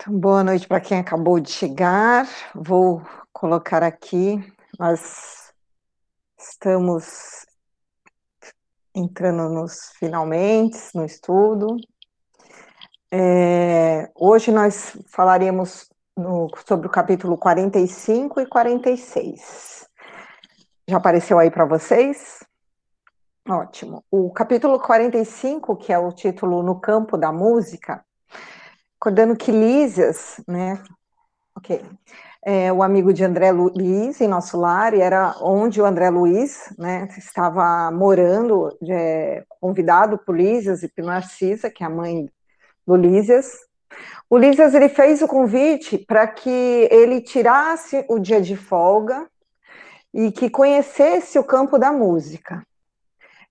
Então, boa noite para quem acabou de chegar. Vou colocar aqui, nós estamos entrando nos finalmente, no estudo. É, hoje nós falaremos no, sobre o capítulo 45 e 46. Já apareceu aí para vocês? Ótimo. O capítulo 45, que é o título No Campo da Música, Recordando que Lísias, né? Ok. É, o amigo de André Luiz em nosso lar, e era onde o André Luiz né, estava morando, é, convidado por Lísias e por Narcisa, que é a mãe do Lísias. O Lísias ele fez o convite para que ele tirasse o dia de folga e que conhecesse o campo da música.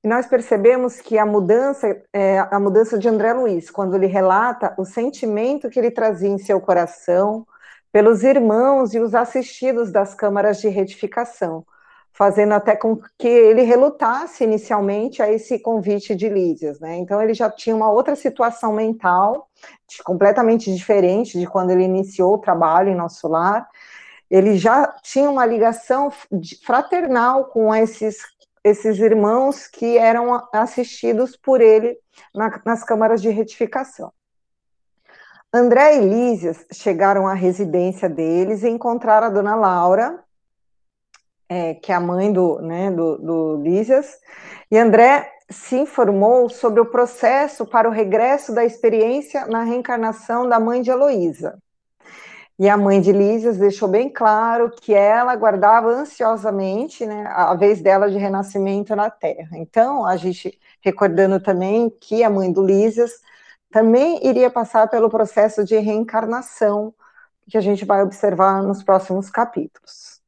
E nós percebemos que a mudança, é, a mudança de André Luiz, quando ele relata o sentimento que ele trazia em seu coração pelos irmãos e os assistidos das câmaras de retificação, fazendo até com que ele relutasse inicialmente a esse convite de Lídias, né? Então ele já tinha uma outra situação mental, completamente diferente de quando ele iniciou o trabalho em nosso lar. Ele já tinha uma ligação fraternal com esses esses irmãos que eram assistidos por ele na, nas câmaras de retificação. André e Lísias chegaram à residência deles e encontraram a dona Laura, é, que é a mãe do, né, do, do Lísias, e André se informou sobre o processo para o regresso da experiência na reencarnação da mãe de Heloísa. E a mãe de Lísias deixou bem claro que ela aguardava ansiosamente né, a vez dela de renascimento na Terra. Então, a gente recordando também que a mãe do Lísias também iria passar pelo processo de reencarnação, que a gente vai observar nos próximos capítulos.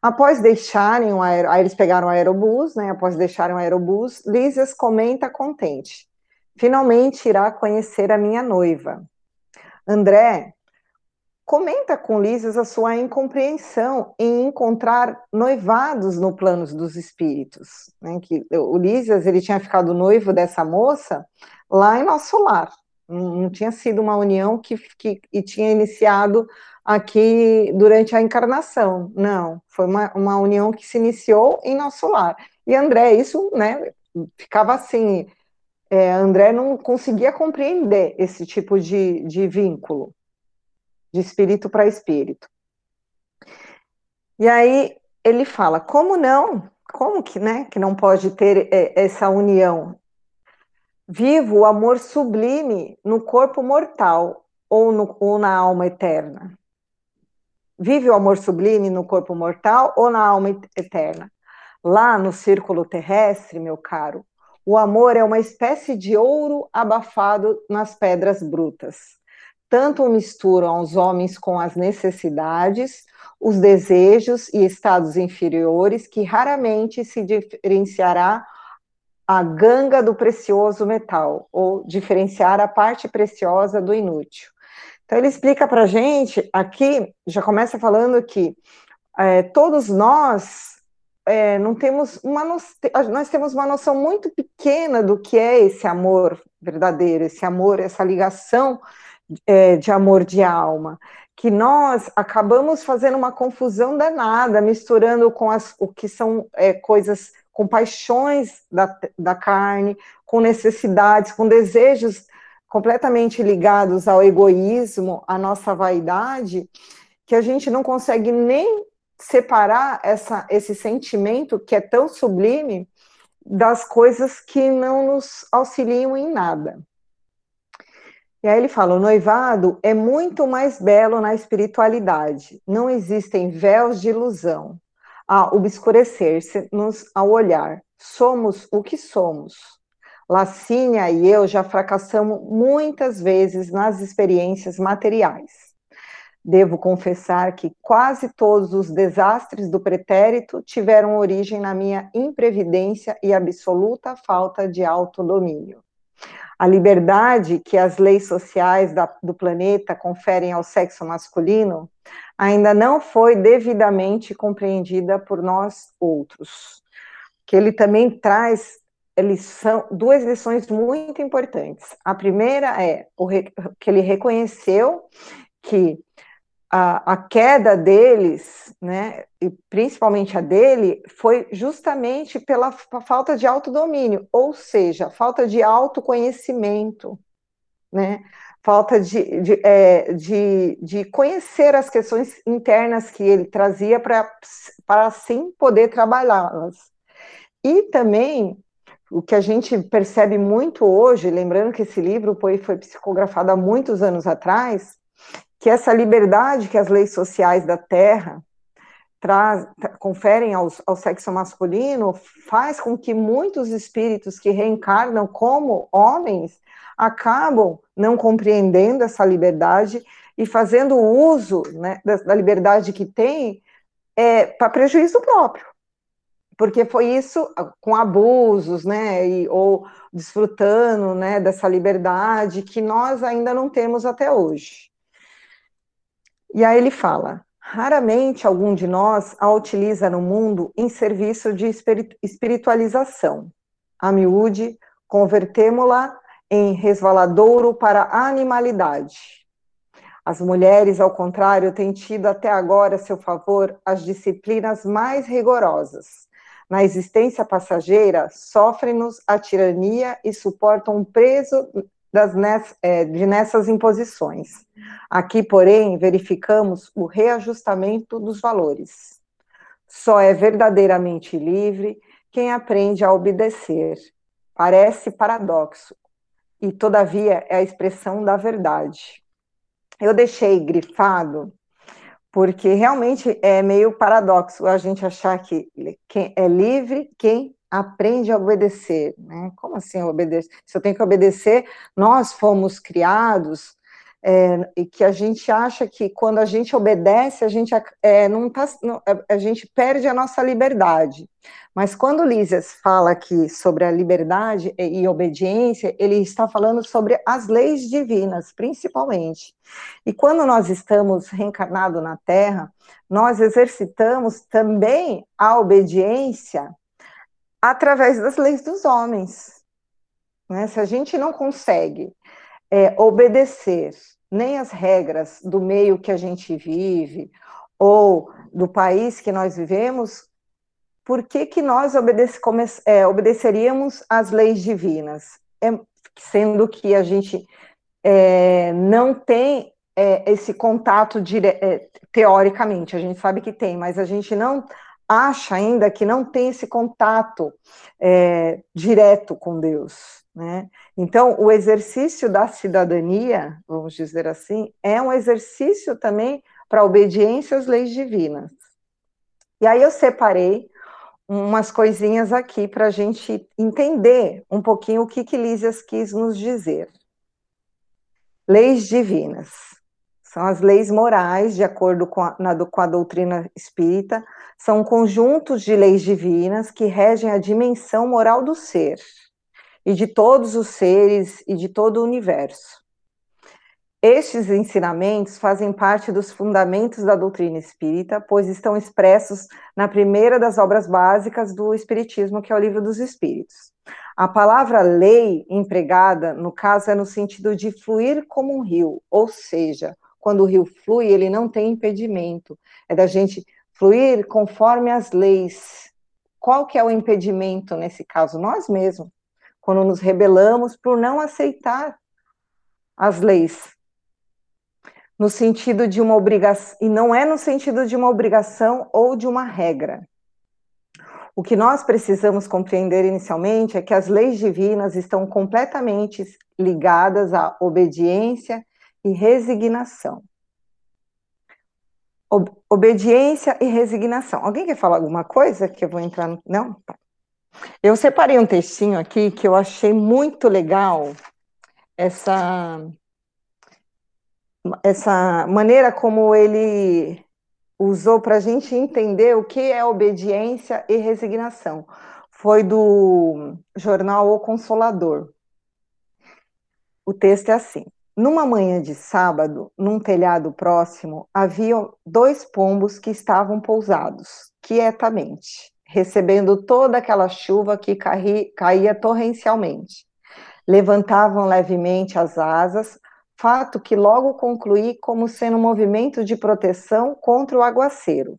Após deixarem o aer... aí eles pegaram o aerobus, né? Após deixarem o aerobus, Lísias comenta contente. Finalmente irá conhecer a minha noiva. André comenta com Lísias a sua incompreensão em encontrar noivados no plano dos espíritos. Né? Que o Lísias ele tinha ficado noivo dessa moça lá em nosso lar. Não tinha sido uma união que, que e tinha iniciado aqui durante a encarnação. Não, foi uma, uma união que se iniciou em nosso lar. E André, isso, né, ficava assim. É, André não conseguia compreender esse tipo de, de vínculo de espírito para espírito. E aí ele fala, como não? Como que, né, que não pode ter é, essa união? Vivo o amor sublime no corpo mortal ou, no, ou na alma eterna. Vive o amor sublime no corpo mortal ou na alma eterna. Lá no círculo terrestre, meu caro, o amor é uma espécie de ouro abafado nas pedras brutas tanto misturam os homens com as necessidades, os desejos e estados inferiores, que raramente se diferenciará a ganga do precioso metal, ou diferenciar a parte preciosa do inútil. Então, ele explica para a gente, aqui, já começa falando que é, todos nós é, não temos uma nós temos uma noção muito pequena do que é esse amor verdadeiro, esse amor, essa ligação é, de amor de alma, que nós acabamos fazendo uma confusão danada, misturando com as, o que são é, coisas, com paixões da, da carne, com necessidades, com desejos completamente ligados ao egoísmo, à nossa vaidade, que a gente não consegue nem separar essa, esse sentimento que é tão sublime das coisas que não nos auxiliam em nada. E aí ele fala: o noivado é muito mais belo na espiritualidade. Não existem véus de ilusão a obscurecer-se-nos ao olhar. Somos o que somos. Lacínia e eu já fracassamos muitas vezes nas experiências materiais. Devo confessar que quase todos os desastres do pretérito tiveram origem na minha imprevidência e absoluta falta de autodomínio. A liberdade que as leis sociais da, do planeta conferem ao sexo masculino ainda não foi devidamente compreendida por nós outros. Que ele também traz lição, duas lições muito importantes. A primeira é o, que ele reconheceu que a, a, queda deles, né, e principalmente a dele, foi justamente pela falta de autodomínio, ou seja, falta de autoconhecimento, né, falta de, de, é, de, de conhecer as questões internas que ele trazia para assim poder trabalhá-las. E também o que a gente percebe muito hoje, lembrando que esse livro foi, foi psicografado há muitos anos atrás, que essa liberdade que as leis sociais da Terra traz, conferem aos, ao sexo masculino faz com que muitos espíritos que reencarnam como homens acabam não compreendendo essa liberdade e fazendo uso né, da, da liberdade que tem é, para prejuízo próprio porque foi isso com abusos, né, e, ou desfrutando, né, dessa liberdade que nós ainda não temos até hoje. E aí ele fala: raramente algum de nós a utiliza no mundo em serviço de espiritualização. A miúde, convertemo-la em resvaladouro para a animalidade. As mulheres, ao contrário, têm tido até agora a seu favor as disciplinas mais rigorosas. Na existência passageira, sofrem-nos a tirania e suportam o peso das, é, de nessas imposições. Aqui, porém, verificamos o reajustamento dos valores. Só é verdadeiramente livre quem aprende a obedecer. Parece paradoxo, e todavia é a expressão da verdade. Eu deixei grifado porque realmente é meio paradoxo a gente achar que é livre quem aprende a obedecer, né? Como assim obedecer? Se eu tenho que obedecer, nós fomos criados é, e que a gente acha que quando a gente obedece, a gente é, não tá, não, a gente perde a nossa liberdade. Mas quando Lísias fala aqui sobre a liberdade e, e obediência, ele está falando sobre as leis divinas, principalmente. E quando nós estamos reencarnados na Terra, nós exercitamos também a obediência através das leis dos homens. Né? Se a gente não consegue é, obedecer nem as regras do meio que a gente vive ou do país que nós vivemos, por que, que nós obedece, é, obedeceríamos às leis divinas? É, sendo que a gente é, não tem é, esse contato dire, é, teoricamente, a gente sabe que tem, mas a gente não acha ainda que não tem esse contato é, direto com Deus. Né? Então, o exercício da cidadania, vamos dizer assim, é um exercício também para obediência às leis divinas. E aí eu separei umas coisinhas aqui para a gente entender um pouquinho o que, que Lísias quis nos dizer. Leis divinas. São as leis morais, de acordo com a, na, com a doutrina espírita, são conjuntos de leis divinas que regem a dimensão moral do ser e de todos os seres e de todo o universo. Estes ensinamentos fazem parte dos fundamentos da doutrina espírita, pois estão expressos na primeira das obras básicas do Espiritismo, que é o Livro dos Espíritos. A palavra lei empregada, no caso, é no sentido de fluir como um rio, ou seja, quando o rio flui, ele não tem impedimento, é da gente fluir conforme as leis. Qual que é o impedimento nesse caso? Nós mesmos, quando nos rebelamos por não aceitar as leis. No sentido de uma obrigação, e não é no sentido de uma obrigação ou de uma regra. O que nós precisamos compreender inicialmente é que as leis divinas estão completamente ligadas à obediência e resignação. obediência e resignação. Alguém quer falar alguma coisa que eu vou entrar no... Não? Tá. Eu separei um textinho aqui que eu achei muito legal essa essa maneira como ele usou para a gente entender o que é obediência e resignação. Foi do jornal O Consolador. O texto é assim: numa manhã de sábado, num telhado próximo, haviam dois pombos que estavam pousados, quietamente, recebendo toda aquela chuva que caía torrencialmente. Levantavam levemente as asas, fato que logo concluí como sendo um movimento de proteção contra o aguaceiro.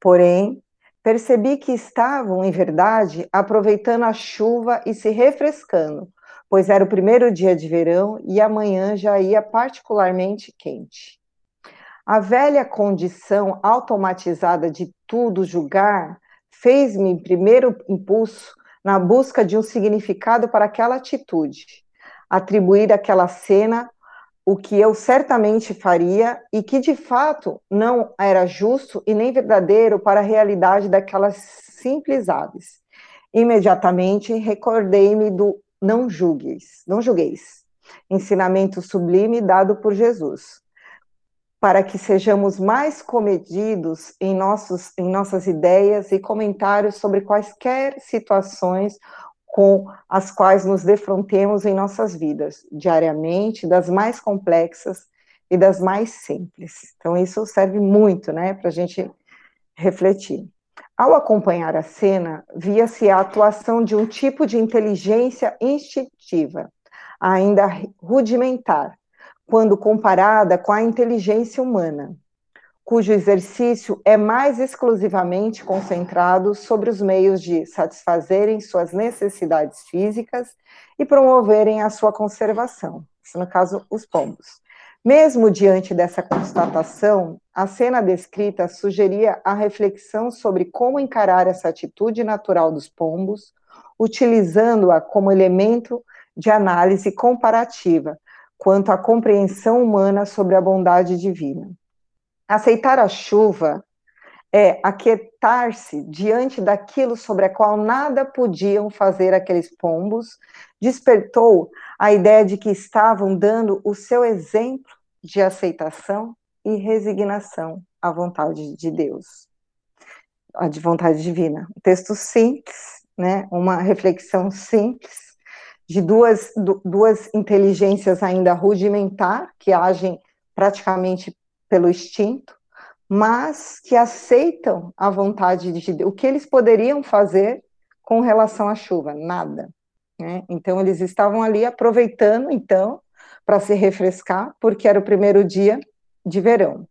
Porém, percebi que estavam, em verdade, aproveitando a chuva e se refrescando, pois era o primeiro dia de verão e amanhã já ia particularmente quente. A velha condição automatizada de tudo julgar fez-me primeiro impulso na busca de um significado para aquela atitude, atribuir àquela cena o que eu certamente faria e que de fato não era justo e nem verdadeiro para a realidade daquelas simples aves. Imediatamente recordei-me do não julgueis, não julgueis, ensinamento sublime dado por Jesus, para que sejamos mais comedidos em, nossos, em nossas ideias e comentários sobre quaisquer situações com as quais nos defrontemos em nossas vidas, diariamente, das mais complexas e das mais simples. Então, isso serve muito, né, para a gente refletir. Ao acompanhar a cena, via-se a atuação de um tipo de inteligência instintiva, ainda rudimentar, quando comparada com a inteligência humana cujo exercício é mais exclusivamente concentrado sobre os meios de satisfazerem suas necessidades físicas e promoverem a sua conservação, no caso, os pombos. Mesmo diante dessa constatação, a cena descrita sugeria a reflexão sobre como encarar essa atitude natural dos pombos, utilizando-a como elemento de análise comparativa quanto à compreensão humana sobre a bondade divina. Aceitar a chuva é aquietar-se diante daquilo sobre a qual nada podiam fazer aqueles pombos, despertou a ideia de que estavam dando o seu exemplo de aceitação e resignação à vontade de Deus, à de vontade divina. Um texto simples, né? Uma reflexão simples de duas, duas inteligências ainda rudimentar que agem praticamente pelo instinto, mas que aceitam a vontade de Deus. O que eles poderiam fazer com relação à chuva? Nada. Né? Então, eles estavam ali aproveitando, então, para se refrescar, porque era o primeiro dia de verão.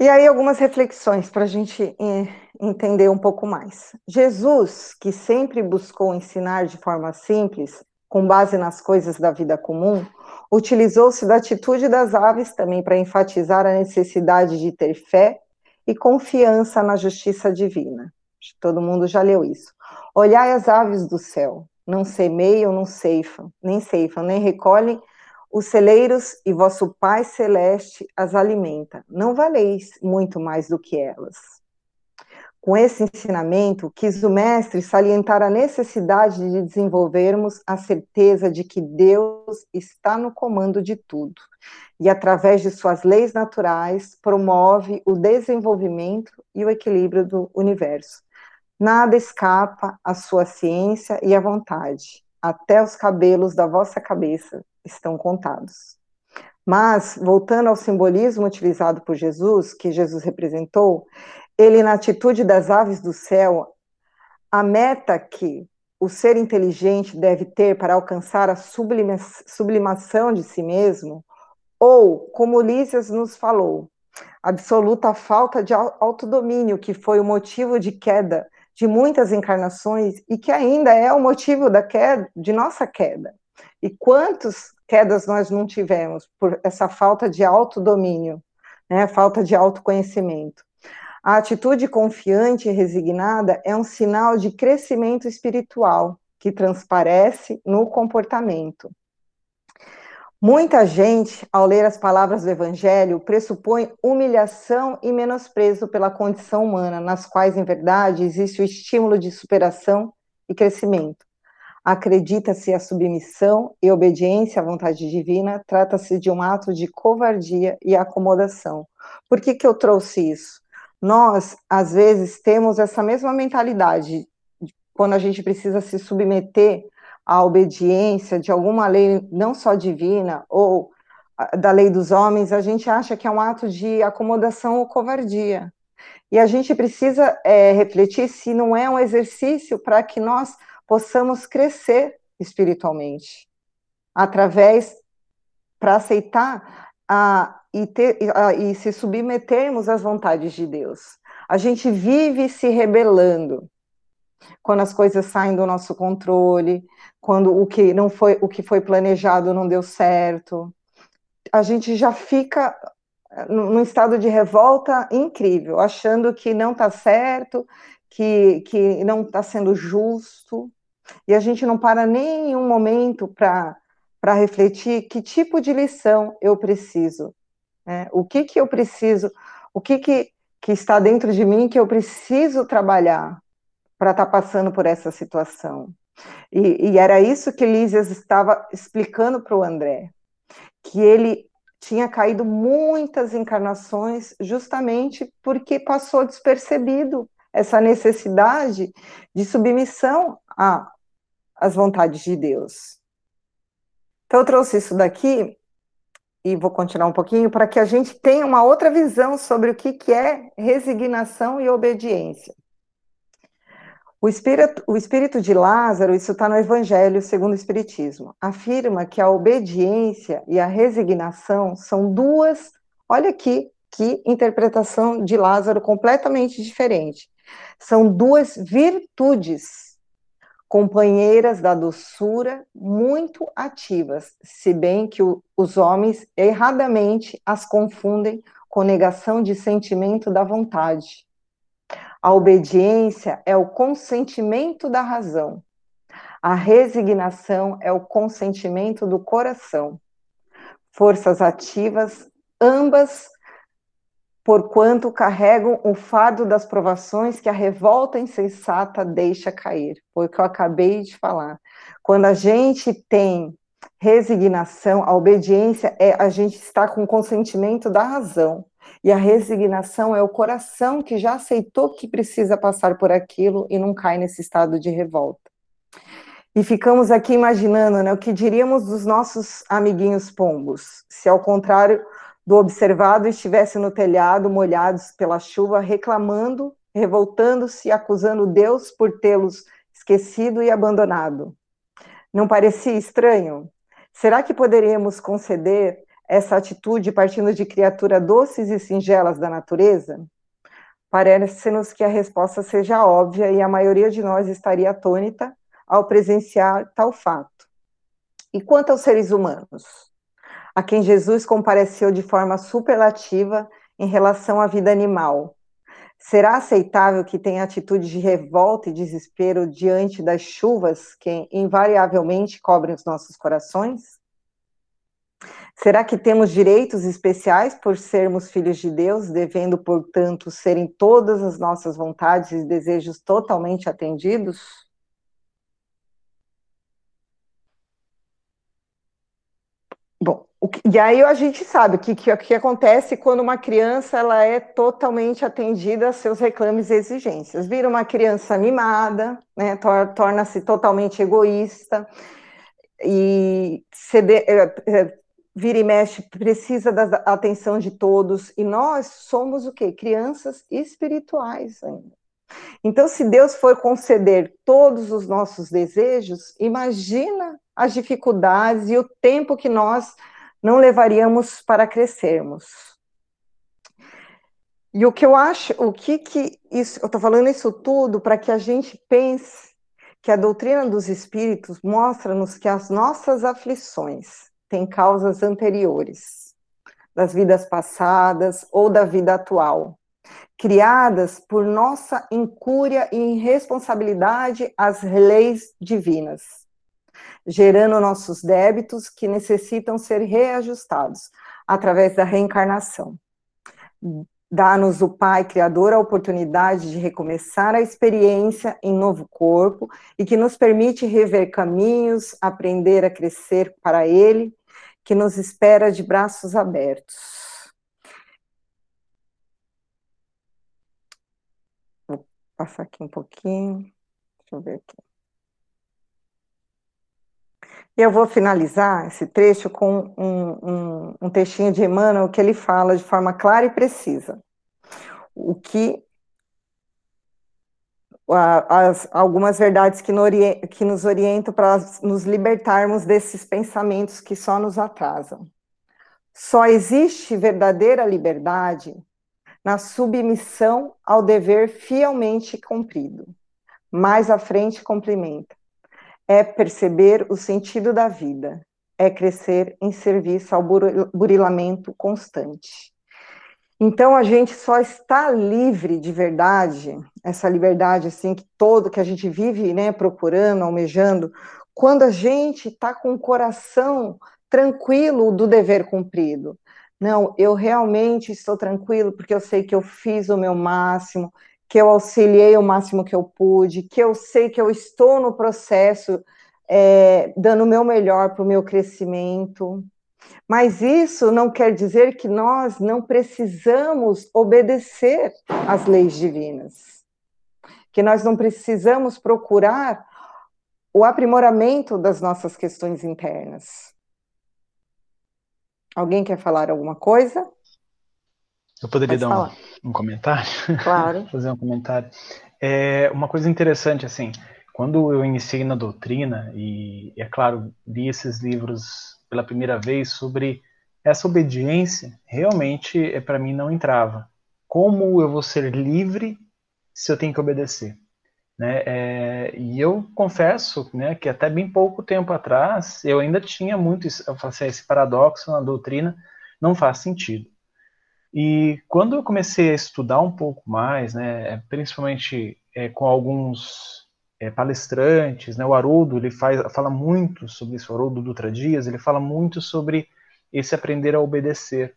E aí, algumas reflexões para a gente eh, entender um pouco mais. Jesus, que sempre buscou ensinar de forma simples, com base nas coisas da vida comum, utilizou-se da atitude das aves também para enfatizar a necessidade de ter fé e confiança na justiça divina. Todo mundo já leu isso. Olhai as aves do céu, não semeiam, não ceifam, nem ceifam, nem recolhem os celeiros, e vosso Pai celeste as alimenta. Não valeis muito mais do que elas. Com esse ensinamento, quis o mestre salientar a necessidade de desenvolvermos a certeza de que Deus está no comando de tudo e, através de suas leis naturais, promove o desenvolvimento e o equilíbrio do universo. Nada escapa à sua ciência e à vontade, até os cabelos da vossa cabeça estão contados. Mas, voltando ao simbolismo utilizado por Jesus, que Jesus representou, ele, na atitude das aves do céu, a meta que o ser inteligente deve ter para alcançar a sublima, sublimação de si mesmo, ou, como Lísias nos falou, absoluta falta de autodomínio, que foi o motivo de queda de muitas encarnações e que ainda é o motivo da queda, de nossa queda. E quantas quedas nós não tivemos por essa falta de autodomínio, né, falta de autoconhecimento. A atitude confiante e resignada é um sinal de crescimento espiritual que transparece no comportamento. Muita gente, ao ler as palavras do Evangelho, pressupõe humilhação e menosprezo pela condição humana, nas quais, em verdade, existe o estímulo de superação e crescimento. Acredita-se a submissão e obediência à vontade divina, trata-se de um ato de covardia e acomodação. Por que, que eu trouxe isso? nós, às vezes, temos essa mesma mentalidade quando a gente precisa se submeter à obediência de alguma lei, não só divina, ou da lei dos homens, a gente acha que é um ato de acomodação ou covardia. E a gente precisa é, refletir se não é um exercício para que nós possamos crescer espiritualmente. através para aceitar a, e, ter, e se submetermos às vontades de Deus. A gente vive se rebelando quando as coisas saem do nosso controle, quando o que não foi o que foi planejado não deu certo. A gente já fica num estado de revolta incrível, achando que não está certo, que, que não está sendo justo, e a gente não para nem um momento para refletir que tipo de lição eu preciso, né? o que, que eu preciso, o que, que, que está dentro de mim que eu preciso trabalhar para estar tá passando por essa situação. E, e era isso que Lísias estava explicando para o André, que ele tinha caído muitas encarnações justamente porque passou despercebido essa necessidade de submissão às vontades de Deus. Então, eu trouxe isso daqui e vou continuar um pouquinho para que a gente tenha uma outra visão sobre o que, que é resignação e obediência. O espírito, o espírito de Lázaro, isso está no Evangelho segundo o Espiritismo, afirma que a obediência e a resignação são duas. Olha aqui que interpretação de Lázaro completamente diferente. São duas virtudes, companheiras da doçura, muito ativas, se bem que o, os homens erradamente as confundem com negação de sentimento da vontade. A obediência é o consentimento da razão. A resignação é o consentimento do coração. Forças ativas, ambas, porquanto carregam o fardo das provações que a revolta insensata deixa cair. Foi o que eu acabei de falar. Quando a gente tem resignação, a obediência é a gente estar com consentimento da razão. E a resignação é o coração que já aceitou que precisa passar por aquilo e não cai nesse estado de revolta. E ficamos aqui imaginando né, o que diríamos dos nossos amiguinhos pombos, se ao contrário do observado estivesse no telhado, molhados pela chuva, reclamando, revoltando-se, acusando Deus por tê-los esquecido e abandonado. Não parecia estranho? Será que poderíamos conceder essa atitude partindo de criaturas doces e singelas da natureza? Parece-nos que a resposta seja óbvia e a maioria de nós estaria atônita ao presenciar tal fato. E quanto aos seres humanos, a quem Jesus compareceu de forma superlativa em relação à vida animal, será aceitável que tenha atitude de revolta e desespero diante das chuvas que invariavelmente cobrem os nossos corações? Será que temos direitos especiais por sermos filhos de Deus, devendo, portanto, serem todas as nossas vontades e desejos totalmente atendidos? Bom, que, e aí a gente sabe o que, que, que, acontece quando uma criança ela é totalmente atendida a seus reclames e exigências. Vira uma criança animada, né, torna-se totalmente egoísta e cede, é, é, vira e mexe, precisa da atenção de todos, e nós somos o quê? Crianças espirituais ainda. Então, se Deus for conceder todos os nossos desejos, imagina as dificuldades e o tempo que nós não levaríamos para crescermos. E o que eu acho, o que que isso, eu estou falando isso tudo para que a gente pense que a doutrina dos espíritos mostra-nos que as nossas aflições têm causas anteriores, das vidas passadas ou da vida atual, criadas por nossa incúria e irresponsabilidade às leis divinas, gerando nossos débitos que necessitam ser reajustados através da reencarnação. Dá-nos o Pai Criador a oportunidade de recomeçar a experiência em novo corpo e que nos permite rever caminhos, aprender a crescer para Ele, que nos espera de braços abertos. Vou passar aqui um pouquinho. Deixa eu ver aqui. E eu vou finalizar esse trecho com um, um, um textinho de Emmanuel que ele fala de forma clara e precisa. O que as, algumas verdades que, no, que nos orientam para nos libertarmos desses pensamentos que só nos atrasam. Só existe verdadeira liberdade na submissão ao dever fielmente cumprido. Mais à frente, complementa. É perceber o sentido da vida, é crescer em serviço ao burilamento constante. Então a gente só está livre de verdade, essa liberdade assim que todo que a gente vive, né, procurando, almejando, quando a gente está com o coração tranquilo do dever cumprido. Não, eu realmente estou tranquilo porque eu sei que eu fiz o meu máximo, que eu auxiliei o máximo que eu pude, que eu sei que eu estou no processo é, dando o meu melhor para o meu crescimento. Mas isso não quer dizer que nós não precisamos obedecer às leis divinas, que nós não precisamos procurar o aprimoramento das nossas questões internas. Alguém quer falar alguma coisa? Eu poderia Pode dar um, um, comentário? Claro. Fazer um comentário. É uma coisa interessante, assim, quando eu iniciei na doutrina, e é claro, li esses livros pela primeira vez sobre essa obediência, realmente é para mim não entrava. Como eu vou ser livre se eu tenho que obedecer? Né? É, e eu confesso né, que até bem pouco tempo atrás eu ainda tinha muito assim, esse paradoxo na doutrina, não faz sentido. E quando eu comecei a estudar um pouco mais, né, principalmente é, com alguns é, palestrantes, né? O Haroldo ele faz, fala muito sobre isso, o Haroldo Dutra Dias, ele fala muito sobre esse aprender a obedecer.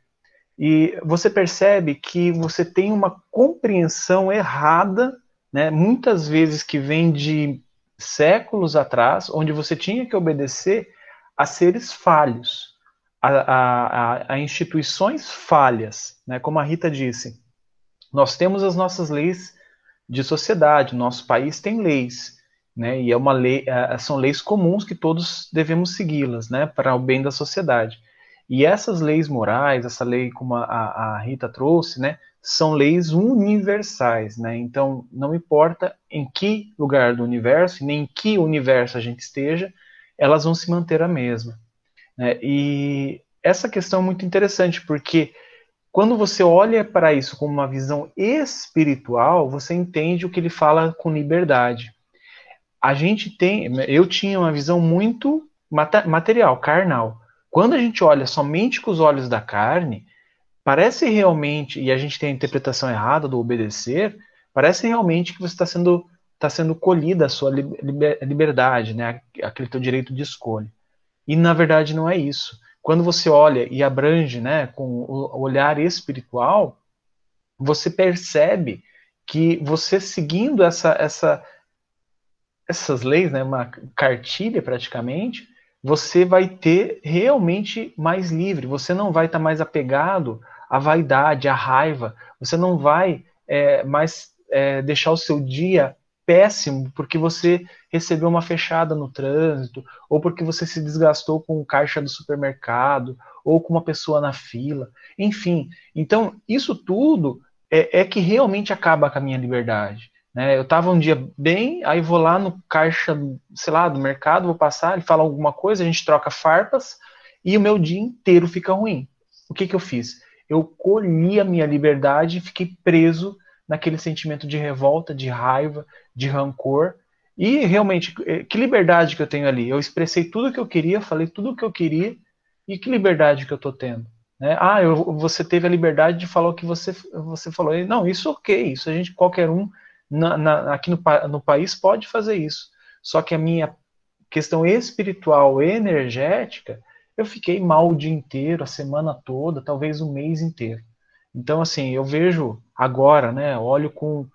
E você percebe que você tem uma compreensão errada, né? Muitas vezes que vem de séculos atrás, onde você tinha que obedecer a seres falhos, a, a, a instituições falhas, né? Como a Rita disse, nós temos as nossas leis de sociedade, nosso país tem leis, né? E é uma lei, é, são leis comuns que todos devemos segui-las, né? Para o bem da sociedade. E essas leis morais, essa lei como a, a Rita trouxe, né? São leis universais, né? Então não importa em que lugar do universo, nem em que universo a gente esteja, elas vão se manter a mesma. Né? E essa questão é muito interessante porque quando você olha para isso com uma visão espiritual, você entende o que ele fala com liberdade a gente tem, eu tinha uma visão muito material, carnal. Quando a gente olha somente com os olhos da carne, parece realmente, e a gente tem a interpretação errada do obedecer, parece realmente que você está sendo, tá sendo colhida a sua liberdade, né? aquele teu direito de escolha. E na verdade não é isso. Quando você olha e abrange né, com o olhar espiritual, você percebe que você seguindo essa, essa essas leis, né, uma cartilha praticamente, você vai ter realmente mais livre. Você não vai estar tá mais apegado à vaidade, à raiva. Você não vai é, mais é, deixar o seu dia péssimo porque você recebeu uma fechada no trânsito, ou porque você se desgastou com o caixa do supermercado, ou com uma pessoa na fila. Enfim, então isso tudo é, é que realmente acaba com a minha liberdade. Né? Eu estava um dia bem, aí vou lá no caixa, sei lá, do mercado, vou passar, ele fala alguma coisa, a gente troca farpas e o meu dia inteiro fica ruim. O que, que eu fiz? Eu colhi a minha liberdade e fiquei preso naquele sentimento de revolta, de raiva, de rancor. E realmente, eh, que liberdade que eu tenho ali? Eu expressei tudo o que eu queria, falei tudo o que eu queria, e que liberdade que eu estou tendo? Né? Ah, eu, você teve a liberdade de falar o que você, você falou. Não, isso ok, isso a gente, qualquer um na, na, aqui no, no país pode fazer isso. Só que a minha questão espiritual e energética, eu fiquei mal o dia inteiro, a semana toda, talvez o mês inteiro. Então, assim, eu vejo agora, né, olho com,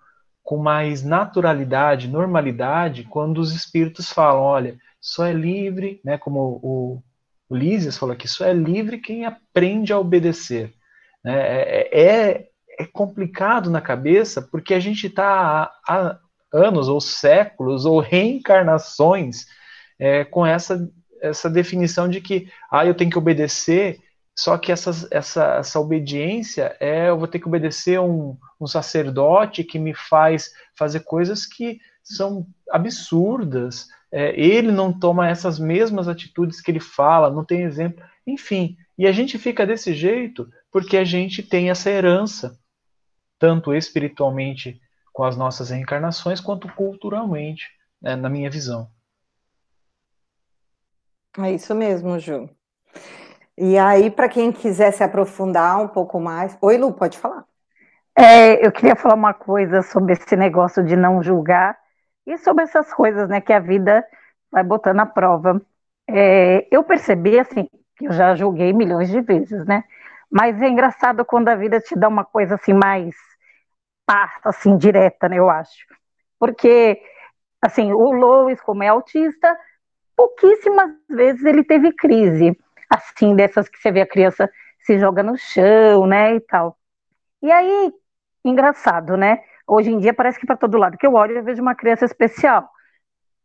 com mais naturalidade, normalidade, quando os espíritos falam, olha, só é livre, né, como o, o Lísias falou aqui, só é livre quem aprende a obedecer. Né, é, é, é complicado na cabeça porque a gente está há, anos ou séculos ou reencarnações é, com essa, essa definição de que ah, eu tenho que obedecer Só que essa, essa, obediência é eu vou ter que obedecer um, um sacerdote que me faz fazer coisas que são absurdas. É, ele não toma essas mesmas atitudes que ele fala, não tem exemplo. Enfim, e a gente fica desse jeito porque a gente tem essa herança, tanto espiritualmente com as nossas reencarnações, quanto culturalmente, né, na minha visão. É isso mesmo, Ju. E aí, para quem quiser se aprofundar um pouco mais. Oi, Lu, pode falar. É, eu queria falar uma coisa sobre esse negócio de não julgar e sobre essas coisas né, que a vida vai botando à prova. É, eu percebi, assim, que eu já julguei milhões de vezes, né? Mas é engraçado quando a vida te dá uma coisa assim mais parta, assim, direta, né, eu acho. Porque, assim, o Lois, como é autista, pouquíssimas vezes ele teve crise, assim, dessas que você vê a criança se joga no chão, né, e tal. E aí, engraçado, né? Hoje em dia parece que para todo lado que eu olho eu vejo uma criança especial.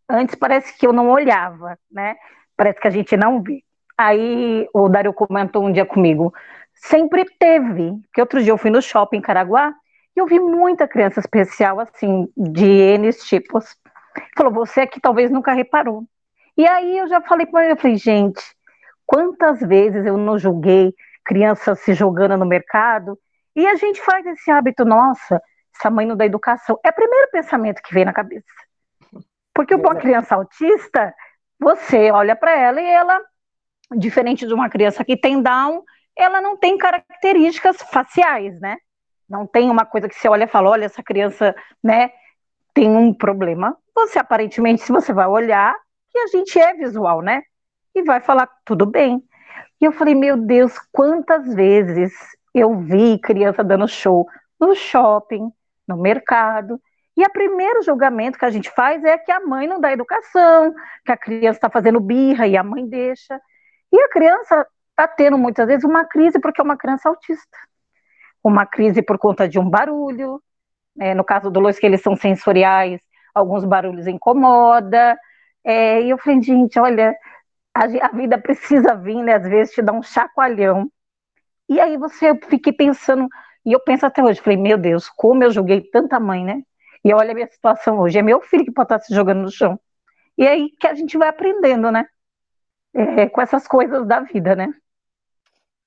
Antes parece que eu não olhava, né? Parece que a gente não vê. Aí o Dário comentou um dia comigo, sempre teve, que outro dia eu fui no shopping em Caraguá eu vi muita criança especial, assim, de N tipos. Falou, você aqui talvez nunca reparou. E aí eu já falei para ele, eu falei, gente, quantas vezes eu não julguei crianças se jogando no mercado e a gente faz esse hábito, nossa, essa mãe não dá educação. É o primeiro pensamento que vem na cabeça. Porque uma criança autista, você olha para ela e ela diferente de uma criança que tem Down, ela não tem características faciais, né? Não tem uma coisa que você olha e fala, olha, essa criança, né, tem um problema. Você, aparentemente, se você vai olhar, que a gente é visual, né? E vai falar, tudo bem. E eu falei, meu Deus, quantas vezes eu vi criança dando show no shopping, no mercado, e o primeiro julgamento que a gente faz é que a mãe não dá educação, que a criança está fazendo birra e a mãe deixa. E a criança está tendo muitas vezes uma crise porque é uma criança autista. Uma crise por conta de um barulho, é, no caso do Lois, que eles são sensoriais, alguns barulhos incomoda. É, e eu falei, gente, olha, a, a, vida precisa vir, né? Às vezes te dá um chacoalhão. E aí você, fiquei pensando, e eu penso até hoje, falei, meu Deus, como eu julguei tanta mãe, né? E olha a minha situação hoje, é meu filho que pode estar se jogando no chão. E aí que a gente vai aprendendo, né? é, com essas coisas da vida, né?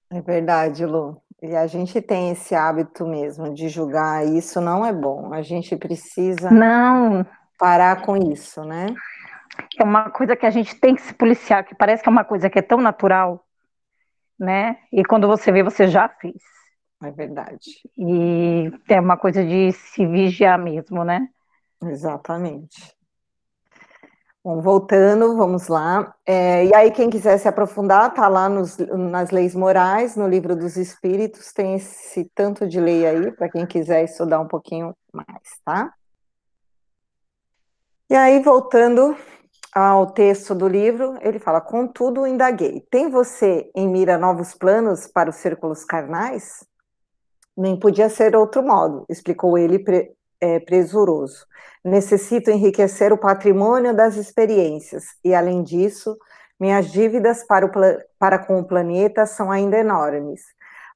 É verdade, Lu. E a gente tem esse hábito mesmo de julgar, e isso não é bom. A gente precisa não. parar com isso, né? É uma coisa que a gente tem que se policiar, que parece que é uma coisa que é tão natural, né? E quando você vê, você já fez. É verdade. E é uma coisa de se vigiar mesmo, né? Exatamente. Bom, voltando, vamos lá. É, e aí, quem quiser se aprofundar, tá lá nos, nas leis morais, no livro dos Espíritos, tem esse tanto de lei aí, para quem quiser estudar um pouquinho mais, tá? E aí, voltando ao texto do livro, ele fala: Contudo, indaguei, tem você em mira novos planos para os círculos carnais? Nem podia ser outro modo, explicou ele pre, é, presuroso. Necessito enriquecer o patrimônio das experiências e, além disso, minhas dívidas para, o, para com o planeta são ainda enormes.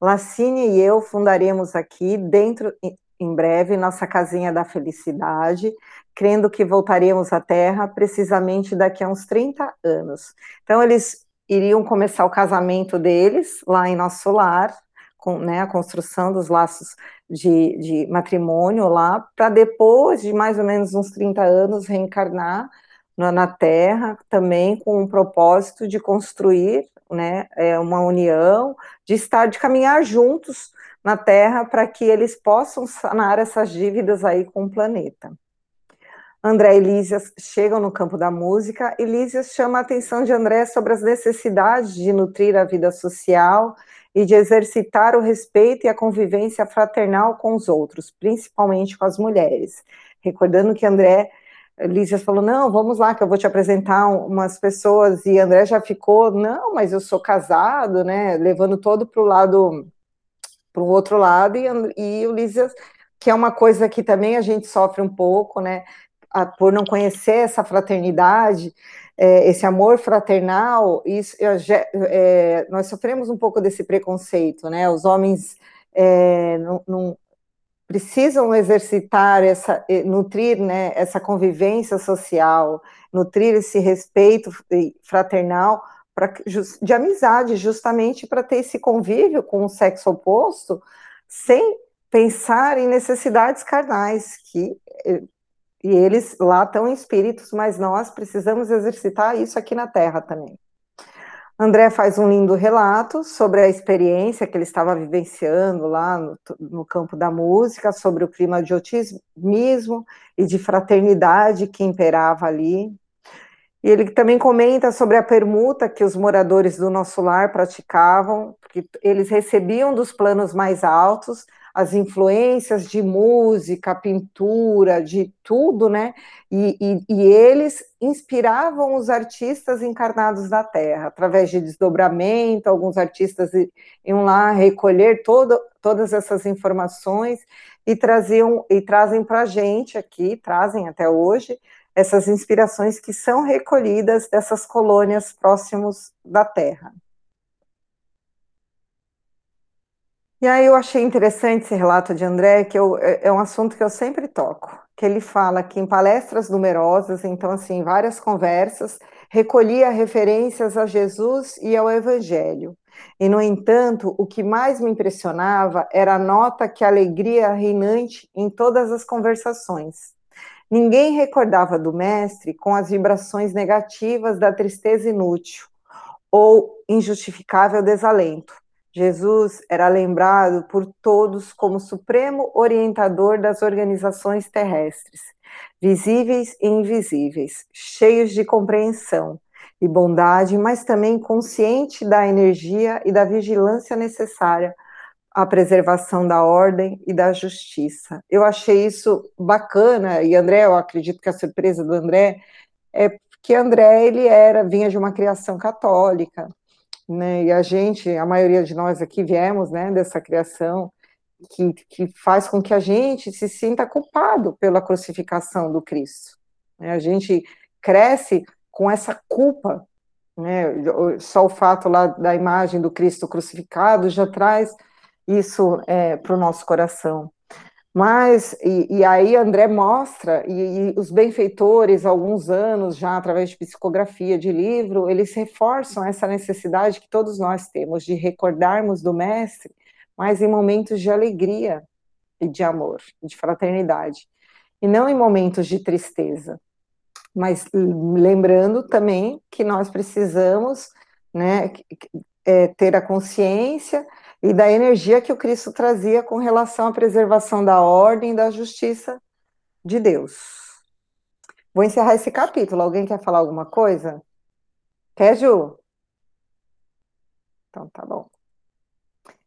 Lacine e eu fundaremos aqui, dentro, em breve, nossa casinha da felicidade, crendo que voltaremos à Terra precisamente daqui a uns 30 anos. Então, eles iriam começar o casamento deles lá em nosso lar, com né, a construção dos laços de, de matrimônio lá, para depois de mais ou menos uns 30 anos reencarnar na, na Terra, também com o propósito de construir né, é, uma união, de estar, de caminhar juntos na Terra para que eles possam sanar essas dívidas aí com o planeta. André e Lísias chegam no campo da música e Lísias chama a atenção de André sobre as necessidades de nutrir a vida social e de exercitar o respeito e a convivência fraternal com os outros, principalmente com as mulheres. Recordando que André, Lícia falou, não, vamos lá, que eu vou te apresentar umas pessoas, e André já ficou, não, mas eu sou casado, né, levando todo para o lado, para o outro lado, e, e o Lícia, que é uma coisa que também a gente sofre um pouco, né, por não conhecer essa fraternidade, é, esse amor fraternal, isso, é, nós sofremos um pouco desse preconceito, né? Os homens é, não, não, precisam exercitar essa, nutrir, né, essa convivência social, nutrir esse respeito fraternal pra, de amizade, justamente para ter esse convívio com o sexo oposto, sem pensar em necessidades carnais, que e eles lá estão em espíritos, mas nós precisamos exercitar isso aqui na Terra também. André faz um lindo relato sobre a experiência que ele estava vivenciando lá no, no campo da música, sobre o clima de otimismo e de fraternidade que imperava ali. E ele também comenta sobre a permuta que os moradores do nosso lar praticavam, que eles recebiam dos planos mais altos as influências de música, pintura, de tudo, né? E, e, e, eles inspiravam os artistas encarnados da Terra, através de desdobramento, alguns artistas iam lá recolher todo, todas essas informações e traziam e trazem para a gente aqui, trazem até hoje, essas inspirações que são recolhidas dessas colônias próximos da Terra. E aí eu achei interessante esse relato de André, que eu, é, é um assunto que eu sempre toco, que ele fala que em palestras numerosas, então assim, várias conversas, recolhia referências a Jesus e ao Evangelho. E, no entanto, o que mais me impressionava era a nota que a alegria reinante em todas as conversações. Ninguém recordava do mestre com as vibrações negativas da tristeza inútil ou injustificável desalento Jesus era lembrado por todos como supremo orientador das organizações terrestres, visíveis e invisíveis, cheios de compreensão e bondade, mas também consciente da energia e da vigilância necessária à preservação da ordem e da justiça. Eu achei isso bacana, e André, eu acredito que a surpresa do André é que André ele era vinha de uma criação católica, né? E a gente, a maioria de nós aqui viemos, né, dessa criação que, que faz com que a gente se sinta culpado pela crucificação do Cristo. Né? A gente cresce com essa culpa, né? Só o fato lá da imagem do Cristo crucificado já traz isso é, para o nosso coração. Mas, e, e, aí André mostra, e, e, os benfeitores, alguns anos já, através de psicografia, de livro, eles reforçam essa necessidade que todos nós temos de recordarmos do Mestre, mas em momentos de alegria e de amor, de fraternidade, e não em momentos de tristeza. Mas lembrando também que nós precisamos né, é, ter a consciência e da energia que o Cristo trazia com relação à preservação da ordem e da justiça de Deus. Vou encerrar esse capítulo. Alguém quer falar alguma coisa? Quer, Ju? Então tá bom.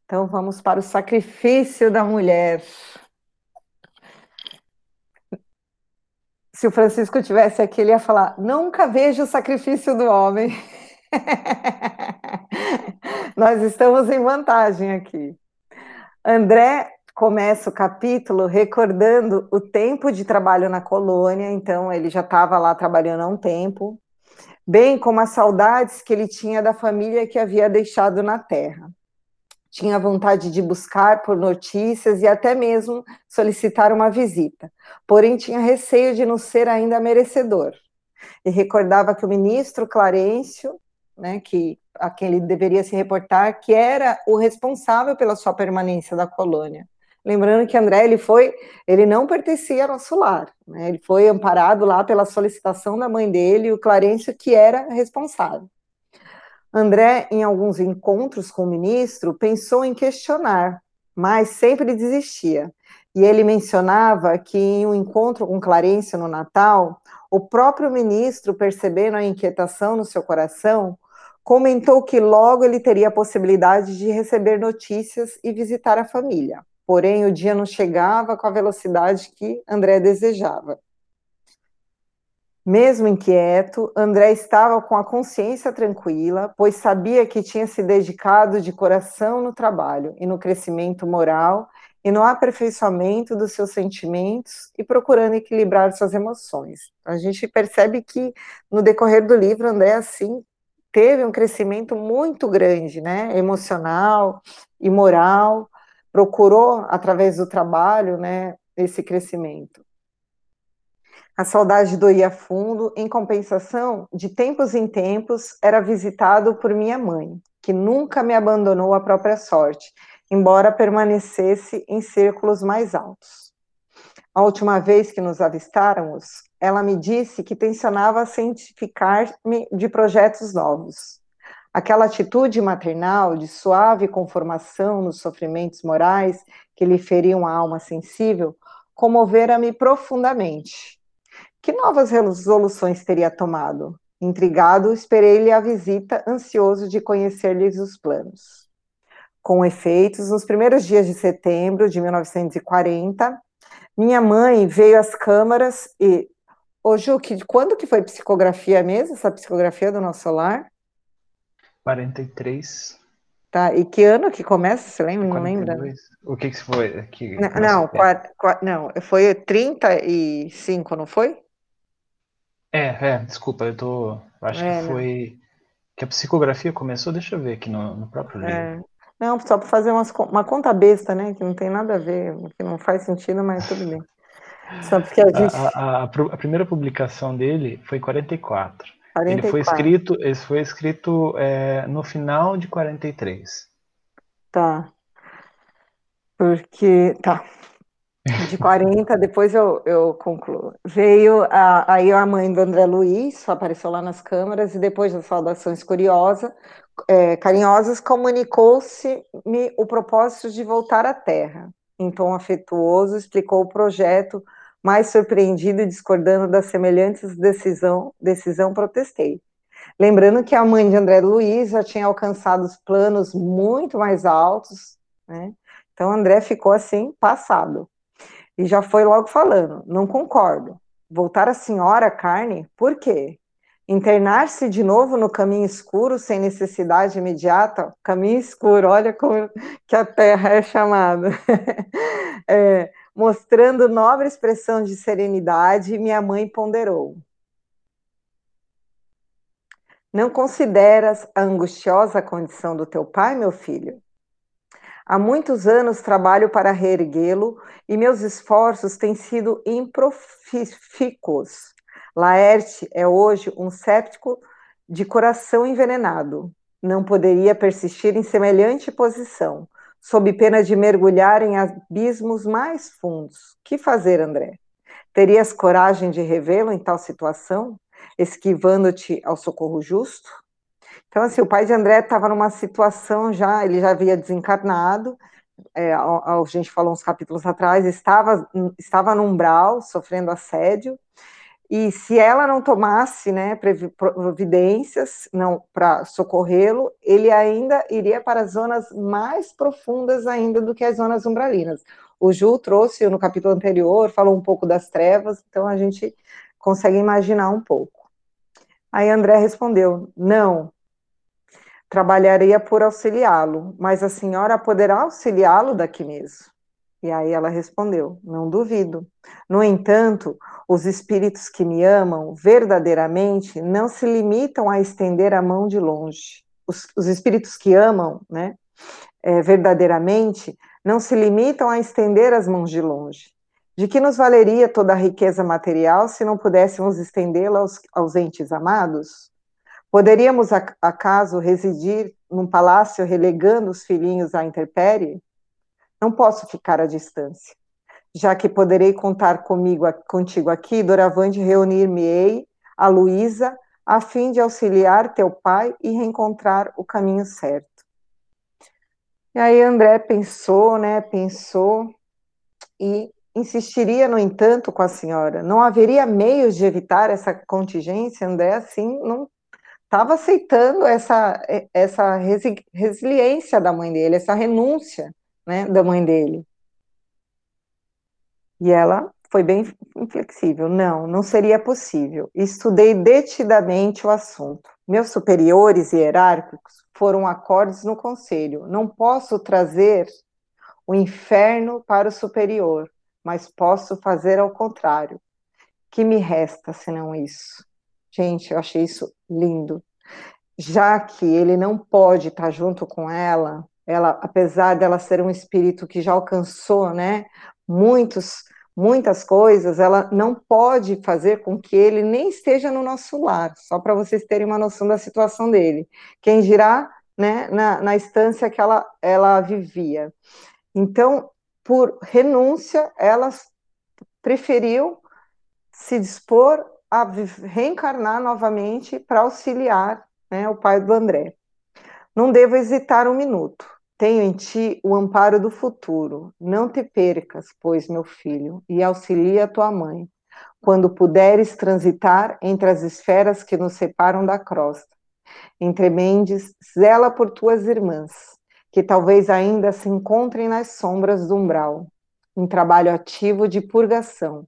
Então vamos para o sacrifício da mulher. Se o Francisco tivesse aqui, ele ia falar: nunca vejo o sacrifício do homem. Nós estamos em vantagem aqui. André começa o capítulo recordando o tempo de trabalho na colônia, então ele já estava lá trabalhando há um tempo, bem como as saudades que ele tinha da família que havia deixado na terra. Tinha vontade de buscar por notícias e até mesmo solicitar uma visita, porém tinha receio de não ser ainda merecedor. E recordava que o ministro Clarencio né, que a quem ele deveria se reportar, que era o responsável pela sua permanência da colônia. Lembrando que André ele foi, ele não pertencia ao nosso lar, né, ele foi amparado lá pela solicitação da mãe dele, o Clarencio que era responsável. André, em alguns encontros com o ministro, pensou em questionar, mas sempre desistia. E ele mencionava que em um encontro com Clarencio no Natal, o próprio ministro, percebendo a inquietação no seu coração, comentou que logo ele teria a possibilidade de receber notícias e visitar a família. Porém, o dia não chegava com a velocidade que André desejava. Mesmo inquieto, André estava com a consciência tranquila, pois sabia que tinha se dedicado de coração no trabalho e no crescimento moral e no aperfeiçoamento dos seus sentimentos e procurando equilibrar suas emoções. A gente percebe que no decorrer do livro André assim teve um crescimento muito grande, né, emocional e moral, procurou através do trabalho, né, esse crescimento. A saudade doía fundo, em compensação, de tempos em tempos, era visitado por minha mãe, que nunca me abandonou à própria sorte, embora permanecesse em círculos mais altos. A última vez que nos avistáramos, ela me disse que tensionava cientificar-me de projetos novos. Aquela atitude maternal de suave conformação nos sofrimentos morais que lhe feriam a alma sensível comovera-me profundamente que novas resoluções teria tomado? Intrigado, esperei-lhe a visita, ansioso de conhecer-lhes os planos. Com efeitos, nos primeiros dias de setembro de 1940, minha mãe veio às câmaras e. Ô, Ju, que, quando que foi psicografia mesmo, essa psicografia do nosso lar? 43. Tá, e que ano que começa, você lembra? 42. Não lembra? O que que foi? Que não, não, quatro, quatro, não, foi 35, não foi? É, é, desculpa, eu tô. Acho É, que foi. Que a psicografia começou, deixa eu ver aqui no, no próprio livro. É. Não, só para fazer umas uma conta besta, né? Que não tem nada a ver, que não faz sentido, mas tudo bem. Só porque a gente. A, a, a, primeira publicação dele foi 44. Ele foi 44. escrito, ele foi escrito é, no final de 43. Tá. Porque. Tá. De 40, depois eu, eu concluo. Veio a, aí a mãe do André Luiz, apareceu lá nas câmaras, e depois das saudações curiosas, é, carinhosas, comunicou-se-me o propósito de voltar à Terra. Em tom afetuoso, explicou o projeto, mais surpreendido e discordando das semelhantes decisão, decisão protestei. Lembrando que a mãe de André Luiz já tinha alcançado os planos muito mais altos, né? Então André ficou assim, passado e já foi logo falando: não concordo. Voltar a senhora carne, por quê? Internar-se de novo no caminho escuro sem necessidade imediata? Caminho escuro, olha como que a terra é chamada. é, mostrando nobre expressão de serenidade, minha mãe ponderou. Não consideras a angustiosa condição do teu pai, meu filho? Há muitos anos trabalho para reerguê-lo e meus esforços têm sido improfícuos. Laerte é hoje um séptico de coração envenenado. Não poderia persistir em semelhante posição, sob pena de mergulhar em abismos mais fundos. Que fazer, André? Terias coragem de revê-lo em tal situação, esquivando-te ao socorro justo? Então, assim, o pai de André estava numa situação já, ele já havia desencarnado, é, a, a, gente falou uns capítulos atrás, estava, estava no umbral, sofrendo assédio, e se ela não tomasse né, providências não para socorrê-lo, ele ainda iria para zonas mais profundas ainda do que as zonas umbralinas. O Ju trouxe no capítulo anterior, falou um pouco das trevas, então a gente consegue imaginar um pouco. Aí André respondeu: não, trabalharia por auxiliá-lo, mas a senhora poderá auxiliá-lo daqui mesmo. E aí ela respondeu: Não duvido. No entanto, os espíritos que me amam verdadeiramente não se limitam a estender a mão de longe. Os, os espíritos que amam, né, é, verdadeiramente, não se limitam a estender as mãos de longe. De que nos valeria toda a riqueza material se não pudéssemos estendê-la aos, aos entes amados? Poderíamos, acaso, residir num palácio relegando os filhinhos à intempérie? Não posso ficar à distância. Já que poderei contar comigo, contigo aqui, doravante reunir-me-ei a Luísa, a fim de auxiliar teu pai e reencontrar o caminho certo. E aí André pensou, né, pensou e insistiria, no entanto, com a senhora. Não haveria meios de evitar essa contingência, André, assim, não estava aceitando essa, essa resi resiliência da mãe dele, essa renúncia né, da mãe dele. E ela foi bem inflexível. Não, não seria possível. Estudei detidamente o assunto. Meus superiores hierárquicos foram acordes no conselho. Não posso trazer o inferno para o superior, mas posso fazer ao contrário. Que me resta senão isso? Gente, eu achei isso lindo. Já que ele não pode estar junto com ela, ela, apesar dela ser um espírito que já alcançou, né, muitos muitas coisas, ela não pode fazer com que ele nem esteja no nosso lar, só para vocês terem uma noção da situação dele. Quem dirá, né, na, na instância que ela, ela vivia. Então, por renúncia, ela preferiu se dispor a reencarnar novamente para auxiliar né, o pai do André. Não devo hesitar um minuto. Tenho em ti o amparo do futuro. Não te percas, pois, meu filho, e auxilia tua mãe, quando puderes transitar entre as esferas que nos separam da crosta. Entre Mendes, zela por tuas irmãs, que talvez ainda se encontrem nas sombras do umbral, em trabalho ativo de purgação.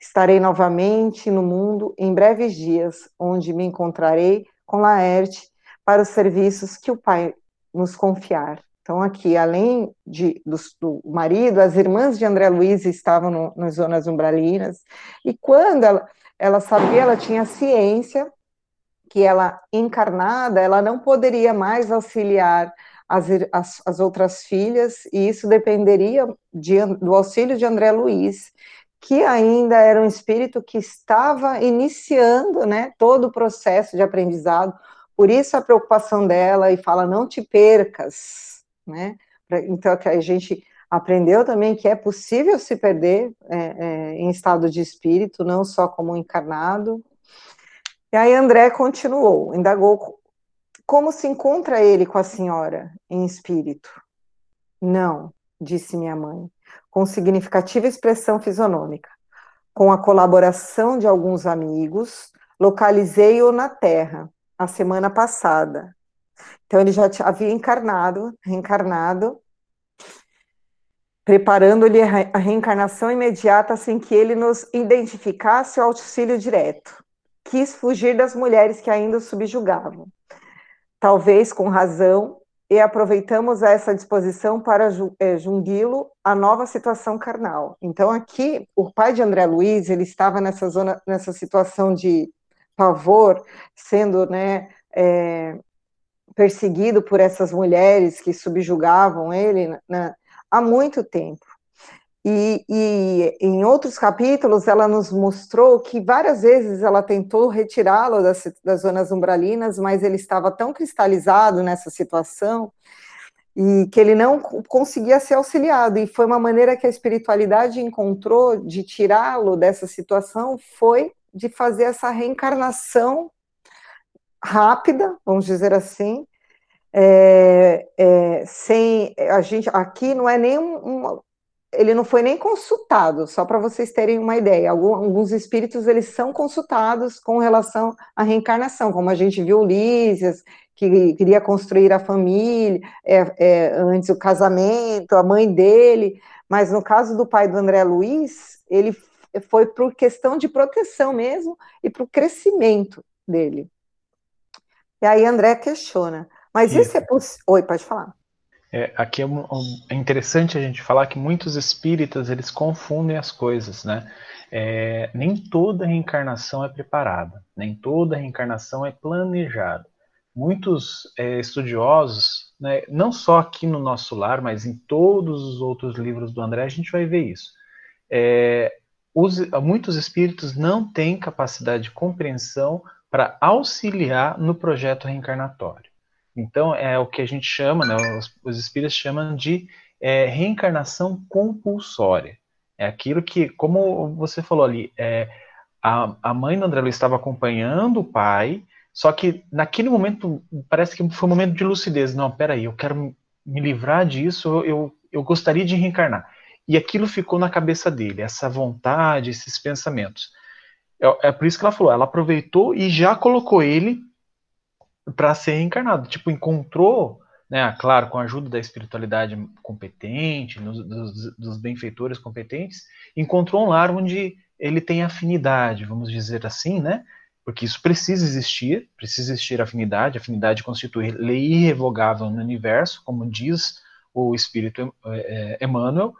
Estarei novamente no mundo em breves dias, onde me encontrarei com Laerte para os serviços que o Pai nos confiar. Então, aqui, além de, do, do, marido, as irmãs de André Luiz estavam no, nas zonas umbralinas, e quando ela, ela sabia, ela tinha ciência que ela, encarnada, ela não poderia mais auxiliar as, as, as outras filhas, e isso dependeria de, do auxílio de André Luiz, que ainda era um espírito que estava iniciando né, todo o processo de aprendizado, por isso a preocupação dela, e fala, não te percas, né? Então, que a gente aprendeu também que é possível se perder é, é, em estado de espírito, não só como encarnado. E aí André continuou, indagou como se encontra ele com a senhora em espírito. Não, disse minha mãe, com significativa expressão fisionômica. Com a colaboração de alguns amigos, localizei-o na Terra a semana passada, então ele já havia encarnado, reencarnado, preparando-lhe a reencarnação imediata sem que ele nos identificasse o auxílio direto. Quis fugir das mulheres que ainda o subjugavam. Talvez com razão, e aproveitamos essa disposição para é, jungui-lo à nova situação carnal. Então, aqui, o pai de André Luiz, ele estava nessa zona, nessa situação de pavor, sendo, né, é, perseguido por essas mulheres que subjugavam ele né, há muito tempo. E, e, em outros capítulos ela nos mostrou que várias vezes ela tentou retirá-lo das, das zonas umbralinas, mas ele estava tão cristalizado nessa situação e que ele não conseguia ser auxiliado. E foi uma maneira que a espiritualidade encontrou de tirá-lo dessa situação foi de fazer essa reencarnação rápida, vamos dizer assim, é, é, sem a gente aqui não é nem um, ele não foi nem consultado, só para vocês terem uma ideia. Alguns, alguns espíritos eles são consultados com relação à reencarnação, como a gente viu Lísias, que queria construir a família, é, é, antes o casamento, a mãe dele, mas no caso do pai do André Luiz, ele foi por questão de proteção mesmo e para o crescimento dele. E aí André questiona, mas isso, é possível. Oi, pode falar. É, aqui é, um, é, interessante a gente falar que muitos espíritas eles confundem as coisas, né? É, nem toda reencarnação é preparada, nem toda reencarnação é planejada. Muitos é, estudiosos, né, não só aqui no nosso lar, mas em todos os outros livros do André, a gente vai ver isso. É, os, muitos espíritos não têm capacidade de compreensão para auxiliar no projeto reencarnatório. Então, é o que a gente chama, né, os, os espíritos chamam de é, reencarnação compulsória. É aquilo que, como você falou ali, é, a, a mãe do André Luiz estava acompanhando o pai, só que naquele momento parece que foi um momento de lucidez. Não, peraí, eu quero me livrar disso, eu, eu gostaria de reencarnar. E aquilo ficou na cabeça dele, essa vontade, esses pensamentos. É, é por isso que ela falou, ela aproveitou e já colocou ele para ser reencarnado. Tipo, encontrou né, claro, com a ajuda da espiritualidade competente, dos, dos benfeitores competentes, encontrou um lar onde ele tem afinidade, vamos dizer assim, né? Porque isso precisa existir, precisa existir afinidade, afinidade constitui lei irrevogável no universo, como diz o Espírito é, é, Emmanuel.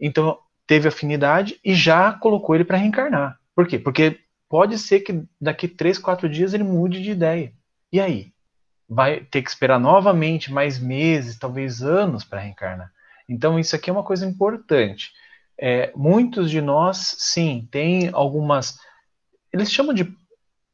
Então, teve afinidade e já colocou ele para reencarnar. Por quê? Porque pode ser que daqui três, quatro dias ele mude de ideia. E aí? Vai ter que esperar novamente mais meses, talvez anos para reencarnar. Então, isso aqui é uma coisa importante. É, muitos de nós, sim, tem algumas. Eles chamam de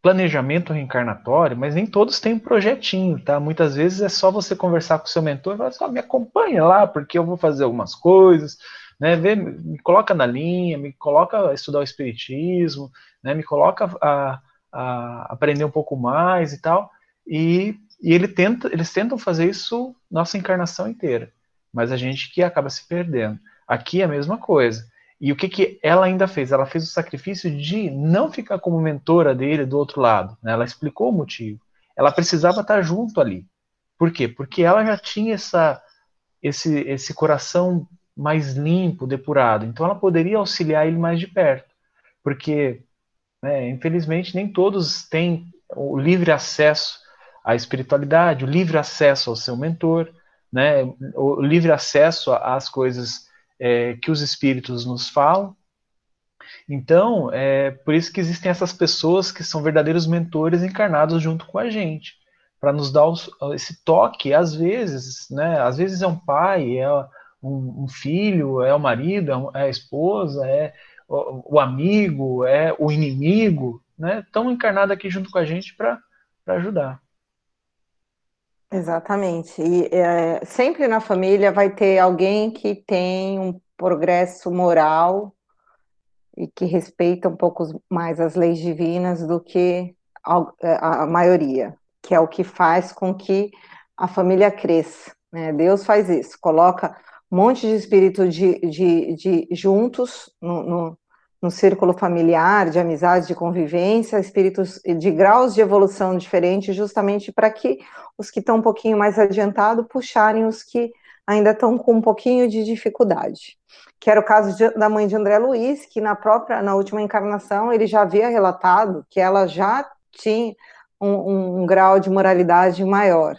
planejamento reencarnatório, mas nem todos têm um projetinho, tá? Muitas vezes é só você conversar com seu mentor e falar assim, oh, me acompanha lá, porque eu vou fazer algumas coisas, né? Vê, me coloca na linha, me coloca a estudar o espiritismo, né? Me coloca a, a aprender um pouco mais e tal. E, e ele tenta, eles tentam fazer isso nossa encarnação inteira, mas a gente que acaba se perdendo. Aqui é a mesma coisa. E o que, que ela ainda fez? Ela fez o sacrifício de não ficar como mentora dele do outro lado. Né? Ela explicou o motivo. Ela precisava estar junto ali. Por quê? Porque ela já tinha essa, esse, esse coração mais limpo, depurado. Então ela poderia auxiliar ele mais de perto. Porque, né, infelizmente, nem todos têm o livre acesso à espiritualidade, o livre acesso ao seu mentor, né, o livre acesso às coisas é, que os espíritos nos falam. Então, é por isso que existem essas pessoas que são verdadeiros mentores encarnados junto com a gente, para nos dar os, esse toque, às vezes, né? Às vezes é um pai, é um, um filho, é o marido, é, é a esposa, é o, o amigo, é o inimigo, né? Estão encarnados aqui junto com a gente para ajudar. Exatamente. E é, sempre na família vai ter alguém que tem um progresso moral e que respeita um pouco mais as leis divinas do que a, é, a maioria, que é o que faz com que a família cresça. Né? Deus faz isso, coloca um monte de espíritos de, de, de juntos no, no círculo familiar, de amizade, de convivência, espíritos de graus de evolução diferentes, justamente para que os que estão um pouquinho mais adiantados puxarem os que ainda estão com um pouquinho de dificuldade. Que era o caso de, da mãe de André Luiz, que na própria, na última encarnação, ele já havia relatado que ela já tinha um, um, um grau de moralidade maior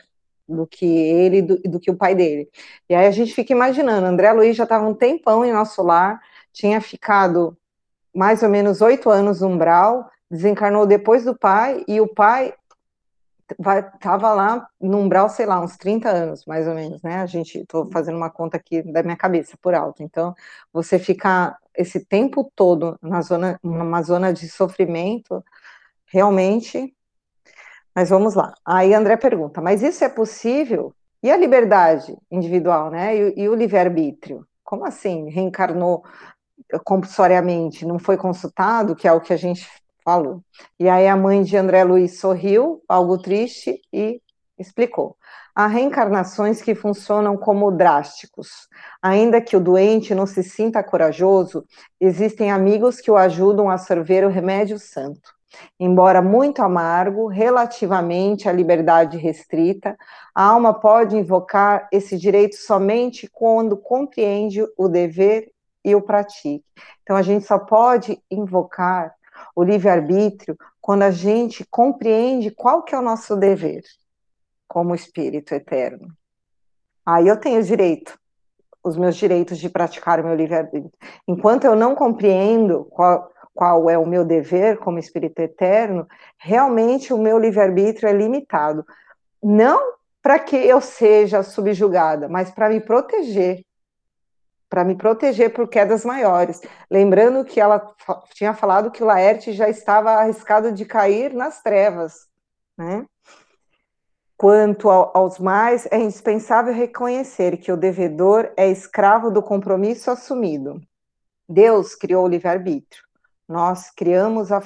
do que ele do, do que o pai dele. E aí a gente fica imaginando, André Luiz já estava um tempão em nosso lar, tinha ficado mais ou menos oito anos no umbral, desencarnou depois do pai, e o pai estava lá no umbral, sei lá, uns 30 anos, mais ou menos, né? A gente, estou fazendo uma conta aqui da minha cabeça, por alto. Então, você ficar esse tempo todo na zona, numa zona de sofrimento, realmente. Mas vamos lá. Aí André pergunta: mas isso é possível? E a liberdade individual, né? E, e o livre-arbítrio? Como assim? Reencarnou compulsoriamente não foi consultado, que é o que a gente falou. E aí a mãe de André Luiz sorriu, algo triste, e explicou. Há reencarnações que funcionam como drásticos. Ainda que o doente não se sinta corajoso, existem amigos que o ajudam a sorver o remédio santo. Embora muito amargo, relativamente à liberdade restrita, a alma pode invocar esse direito somente quando compreende o dever e o pratique. Então, a gente só pode invocar o livre-arbítrio quando a gente compreende qual que é o nosso dever como espírito eterno. Aí eu tenho direito, os meus direitos de praticar o meu livre-arbítrio. Enquanto eu não compreendo qual, qual é o meu dever como espírito eterno, realmente o meu livre-arbítrio é limitado. Não para que eu seja subjugada, mas para me proteger para me proteger por quedas maiores. Lembrando que ela tinha falado que o Laerte já estava arriscado de cair nas trevas. Né? Quanto ao, aos mais, é indispensável reconhecer que o devedor é escravo do compromisso assumido. Deus criou o livre-arbítrio. Nós criamos a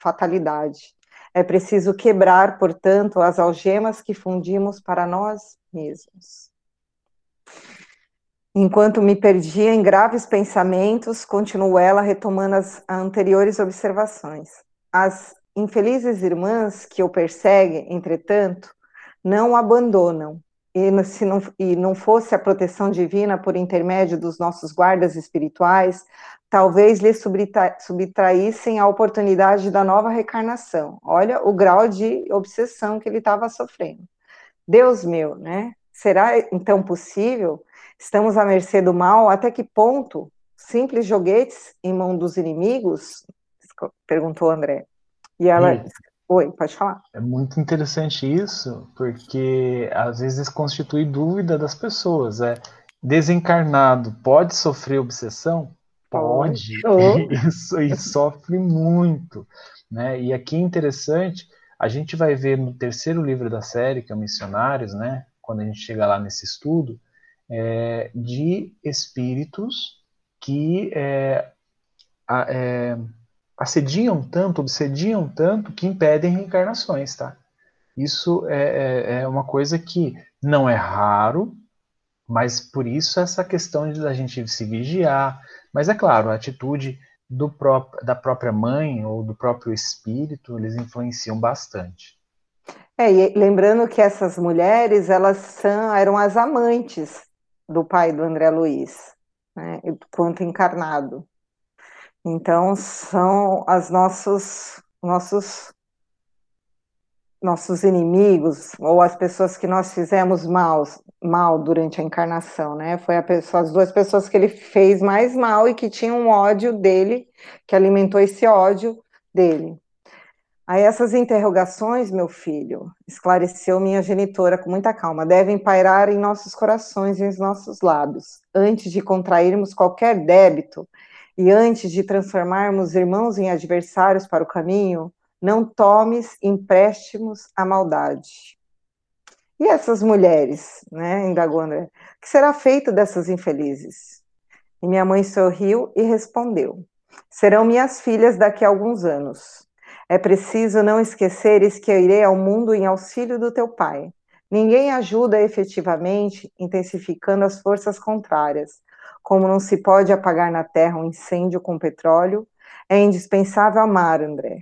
fatalidade. É preciso quebrar, portanto, as algemas que fundimos para nós mesmos. Enquanto me perdia em graves pensamentos, continuou ela retomando as anteriores observações. As infelizes irmãs que o perseguem, entretanto, não o abandonam, e, se não, e não fosse a proteção divina por intermédio dos nossos guardas espirituais, talvez lhe subtra, subtraíssem a oportunidade da nova reencarnação. Olha o grau de obsessão que ele estava sofrendo. Deus meu, né? Será então possível? Estamos à mercê do mal? Até que ponto? Simples joguetes em mão dos inimigos? Perguntou André. E ela. Sim. Oi, pode falar. É muito interessante isso, porque às vezes constitui dúvida das pessoas. É desencarnado pode sofrer obsessão? Pode. Oh. Isso e sofre muito, né? E aqui é interessante, a gente vai ver no terceiro livro da série, que é o Missionários, né? Quando a gente chega lá nesse estudo, é, de espíritos que é, é, assediam tanto, obsediam tanto, que impedem reencarnações, tá? Isso é, é, é uma coisa que não é raro, mas por isso essa questão de a gente se vigiar. Mas é claro, a atitude pró da própria mãe ou do próprio espírito, eles influenciam bastante. É, e lembrando que essas mulheres, elas são, eram as amantes do pai do André Luiz, né, quanto encarnado. Então, são as nossos, nossos, nossos inimigos, ou as pessoas que nós fizemos mal, mal durante a encarnação, né? Foi pessoa, as duas pessoas que ele fez mais mal e que tinham um ódio dele, que alimentou esse ódio dele. Aí essas interrogações, meu filho, esclareceu minha genitora com muita calma, devem pairar em nossos corações e em nossos lábios, antes de contrairmos qualquer débito e antes de transformarmos irmãos em adversários para o caminho, não tomes empréstimos à maldade. E essas mulheres, né, indagou André, que será feito dessas infelizes? E minha mãe sorriu e respondeu: Serão minhas filhas daqui a alguns anos. É preciso não esqueceres que eu irei ao mundo em auxílio do teu pai. Ninguém ajuda efetivamente, intensificando as forças contrárias. Como não se pode apagar na terra um incêndio com petróleo, é indispensável amar, André.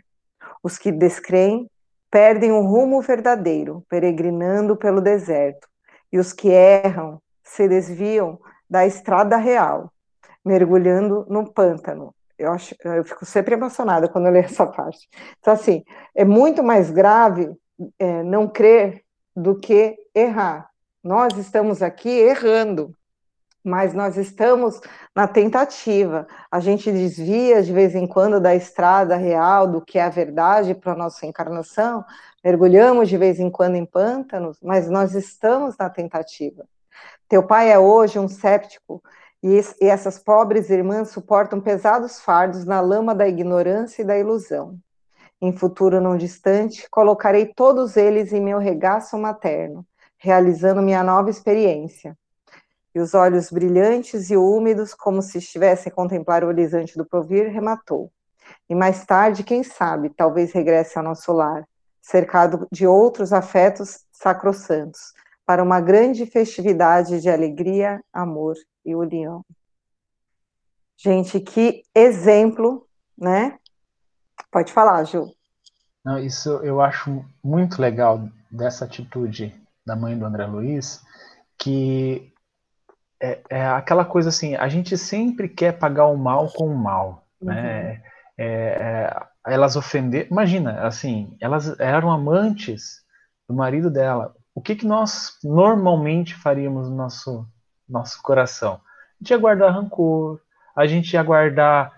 Os que descreem perdem o rumo verdadeiro, peregrinando pelo deserto, e os que erram se desviam da estrada real, mergulhando no pântano, eu, acho, eu fico sempre emocionada quando eu leio essa parte. Então, assim, é muito mais grave é, não crer do que errar. Nós estamos aqui errando, mas nós estamos na tentativa. A gente desvia de vez em quando da estrada real, do que é a verdade para a nossa encarnação, mergulhamos de vez em quando em pântanos, mas nós estamos na tentativa. Teu pai é hoje um séptico e, e essas pobres irmãs suportam pesados fardos na lama da ignorância e da ilusão. Em futuro não distante, colocarei todos eles em meu regaço materno, realizando minha nova experiência. E os olhos brilhantes e úmidos, como se estivesse a contemplar o horizonte do provir, rematou. E mais tarde, quem sabe, talvez regresse ao nosso lar, cercado de outros afetos sacrossantos, para uma grande festividade de alegria, amor e união. Gente, que exemplo, né? Pode falar, Ju. Não, isso eu acho muito legal dessa atitude da mãe do André Luiz, que é, é aquela coisa assim, a gente sempre quer pagar o mal com o mal, né? uhum. né? É, é, elas ofender, imagina, assim, elas eram amantes do marido dela. O que, que nós normalmente faríamos no nosso nosso coração. A gente ia guardar rancor, a gente ia guardar,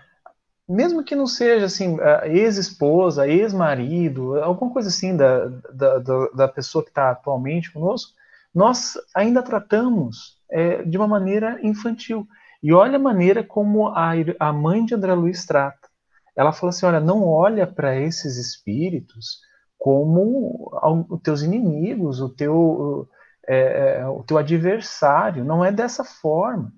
mesmo que não seja assim, ex-esposa, ex-marido, alguma coisa assim da, da, da pessoa que está atualmente conosco, nós ainda tratamos é, de uma maneira infantil. E olha a maneira como a, a mãe de André Luiz trata. Ela fala assim: olha, não olha para esses espíritos como os teus inimigos, o teu, é, é, o teu adversário, não é dessa forma.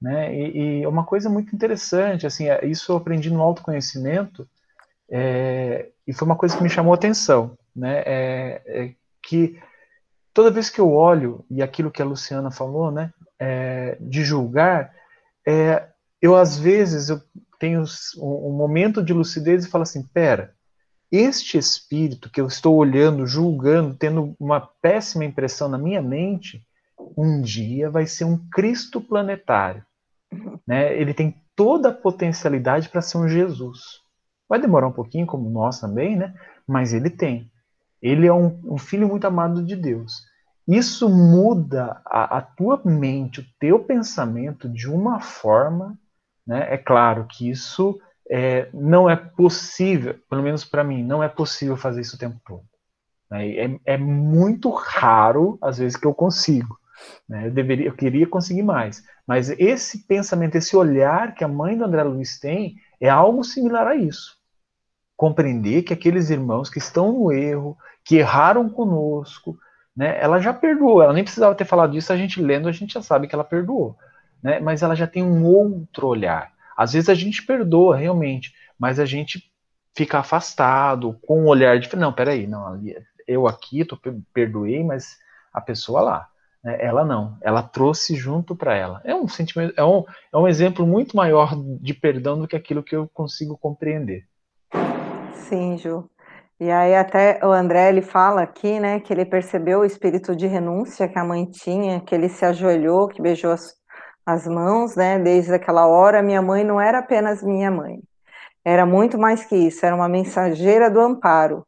Né? E, e uma coisa muito interessante, assim, é, isso eu aprendi no autoconhecimento, é, e foi uma coisa que me chamou a atenção, né? É, é, que toda vez que eu olho, e aquilo que a Luciana falou, né, é, de julgar, eu às vezes eu tenho um, um momento de lucidez e falo assim, pera, este espírito que eu estou olhando, julgando, tendo uma péssima impressão na minha mente, um dia vai ser um Cristo planetário. Né? Ele tem toda a potencialidade para ser um Jesus. Vai demorar um pouquinho, como nós também, né? mas ele tem. Ele é um, um filho muito amado de Deus. Isso muda a, a, tua mente, o teu pensamento de uma forma. Né? É claro que isso é, não é possível, pelo menos para mim, não é possível fazer isso o tempo todo. Né? É, é, muito raro, às vezes, que eu consigo. Né? Eu, deveria, eu queria conseguir mais. Mas esse pensamento, esse olhar que a mãe do André Luiz tem, é algo similar a isso. Compreender que aqueles irmãos que estão no erro, que erraram conosco, né, ela já perdoou. Ela nem precisava ter falado disso, a gente lendo, a gente já sabe que ela perdoou. Né? Mas ela já tem um outro olhar. Às vezes a gente perdoa realmente, mas a gente fica afastado, com um olhar de não, peraí, não, eu aqui tô, perdoei, mas a pessoa lá, né, ela não, ela trouxe junto para ela. É um sentimento, é um, é um exemplo muito maior de perdão do que aquilo que eu consigo compreender. Sim, Ju. E aí até o André ele fala aqui, né, que ele percebeu o espírito de renúncia que a mãe tinha, que ele se ajoelhou, que beijou as, mãos, né? Desde aquela hora, minha mãe não era apenas minha mãe. Era muito mais que isso, era uma mensageira do amparo,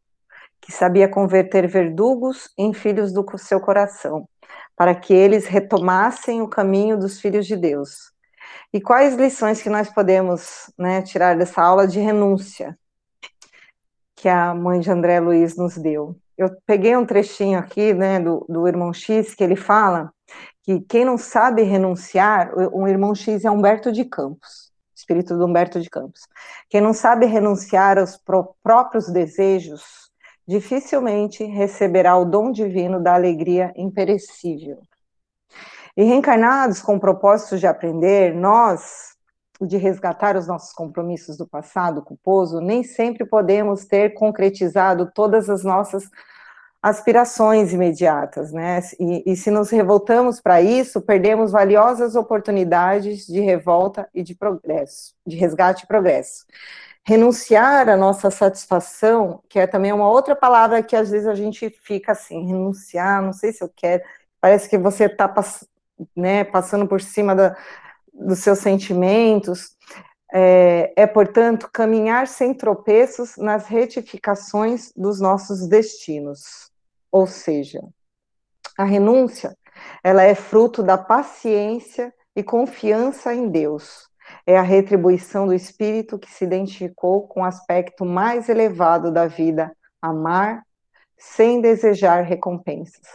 que sabia converter verdugos em filhos do seu coração, para que eles retomassem o caminho dos filhos de Deus. E quais lições que nós podemos né, tirar dessa aula de renúncia que a mãe de André Luiz nos deu? Eu peguei um trechinho aqui né, do, do irmão X que ele fala que quem não sabe renunciar, o irmão X é Humberto de Campos, espírito do Humberto de Campos. Quem não sabe renunciar aos próprios desejos, dificilmente receberá o dom divino da alegria imperecível. E reencarnados com o propósito de aprender, nós, de resgatar os nossos compromissos do passado culposo, nem sempre podemos ter concretizado todas as nossas aspirações imediatas, né? E, e se nos revoltamos para isso, perdemos valiosas oportunidades de revolta e de progresso, de resgate e progresso renunciar à nossa satisfação, que é também uma outra palavra que às vezes a gente fica assim, renunciar, não sei se eu quero, parece que você está né, passando por cima da, dos seus sentimentos, é, é, portanto, caminhar sem tropeços nas retificações dos nossos destinos. Ou seja, a renúncia, ela é fruto da paciência e confiança em Deus, é a retribuição do espírito que se identificou com o aspecto mais elevado da vida, amar sem desejar recompensas.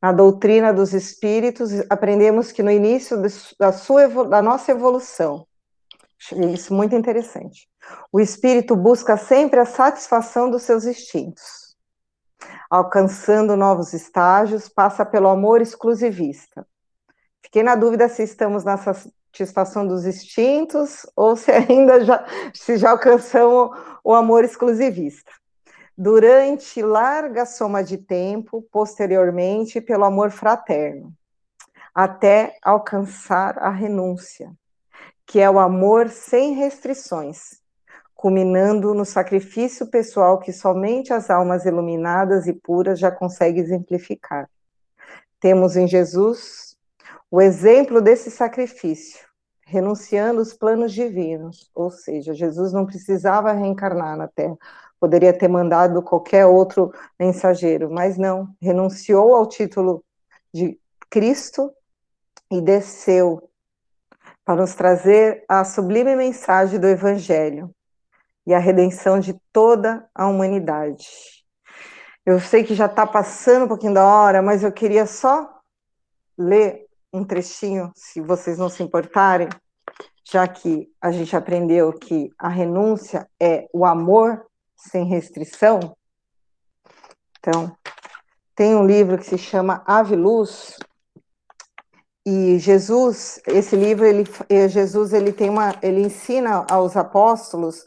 Na doutrina dos espíritos, aprendemos que no início da, sua, da nossa evolução, isso muito interessante, o espírito busca sempre a satisfação dos seus instintos. Alcançando novos estágios, passa pelo amor exclusivista. Fiquei na dúvida se estamos nessa satisfação dos instintos ou se ainda já, se já alcançamos o amor exclusivista. Durante larga soma de tempo, posteriormente, pelo amor fraterno, até alcançar a renúncia, que é o amor sem restrições, culminando no sacrifício pessoal que somente as almas iluminadas e puras já conseguem exemplificar. Temos em Jesus o exemplo desse sacrifício, renunciando os planos divinos, ou seja, Jesus não precisava reencarnar na Terra, poderia ter mandado qualquer outro mensageiro, mas não, renunciou ao título de Cristo e desceu para nos trazer a sublime mensagem do Evangelho e a redenção de toda a humanidade. Eu sei que já está passando um pouquinho da hora, mas eu queria só ler um trechinho, se vocês não se importarem, já que a gente aprendeu que a renúncia é o amor sem restrição. Então, tem um livro que se chama Ave Luz, e Jesus, esse livro, ele, Jesus, ele tem uma, ele ensina aos apóstolos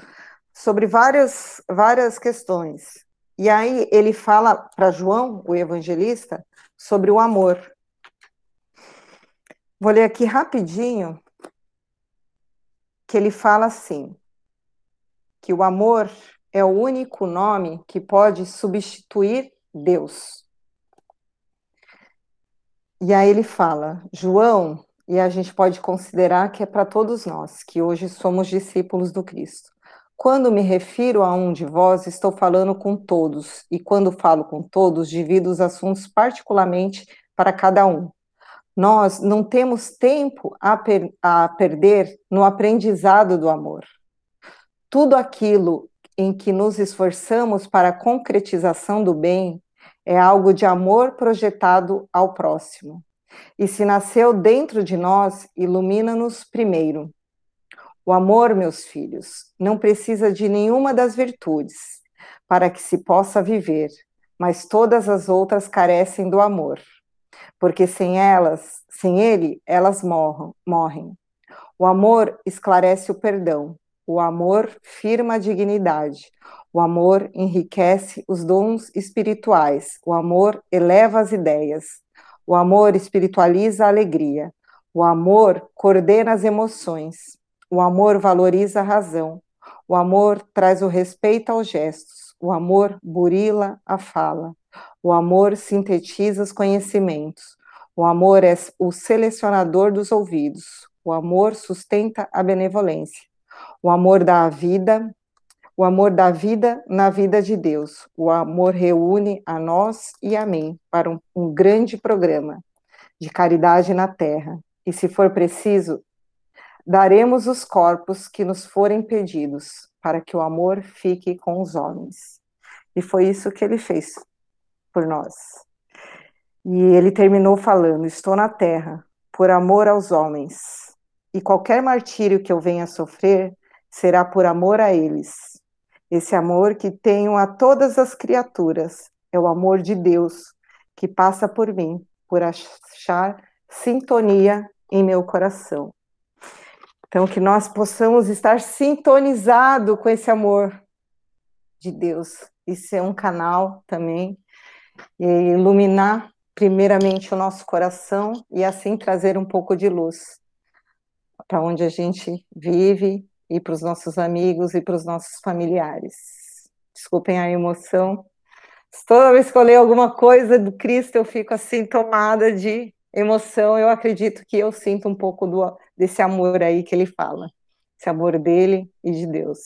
sobre várias, várias questões. E aí ele fala para João, o evangelista, sobre o amor. Vou ler aqui rapidinho, que ele fala assim: que o amor é o único nome que pode substituir Deus. E aí ele fala, João, e a gente pode considerar que é para todos nós, que hoje somos discípulos do Cristo. Quando me refiro a um de vós, estou falando com todos, e quando falo com todos, divido os assuntos particularmente para cada um. Nós não temos tempo a, per a perder no aprendizado do amor. Tudo aquilo em que nos esforçamos para a concretização do bem é algo de amor projetado ao próximo. E se nasceu dentro de nós, ilumina-nos primeiro. O amor, meus filhos, não precisa de nenhuma das virtudes para que se possa viver, mas todas as outras carecem do amor, porque sem elas, sem ele, elas morram, morrem. O amor esclarece o perdão, o amor firma a dignidade, o amor enriquece os dons espirituais, o amor eleva as ideias, o amor espiritualiza a alegria, o amor coordena as emoções, o amor valoriza a razão, o amor traz o respeito aos gestos, o amor burila a fala, o amor sintetiza os conhecimentos, o amor é o selecionador dos ouvidos, o amor sustenta a benevolência, o amor dá a vida, o amor da vida na vida de Deus. O amor reúne a nós e a mim para um, um grande programa de caridade na terra. E se for preciso, daremos os corpos que nos forem pedidos, para que o amor fique com os homens. E foi isso que ele fez por nós. E ele terminou falando: Estou na terra por amor aos homens, e qualquer martírio que eu venha sofrer será por amor a eles esse amor que tenho a todas as criaturas é o amor de Deus que passa por mim, por achar sintonia em meu coração. Então, que nós possamos estar sintonizados com esse amor de Deus e ser um canal também e iluminar primeiramente o nosso coração e assim trazer um pouco de luz para onde a gente vive e para os nossos amigos e para os nossos familiares. Desculpem a emoção. Toda vez que eu leio alguma coisa do Cristo, eu fico assim tomada de emoção. Eu acredito que eu sinto um pouco do, desse amor aí que ele fala, esse amor dele e de Deus.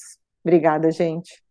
Obrigada, gente.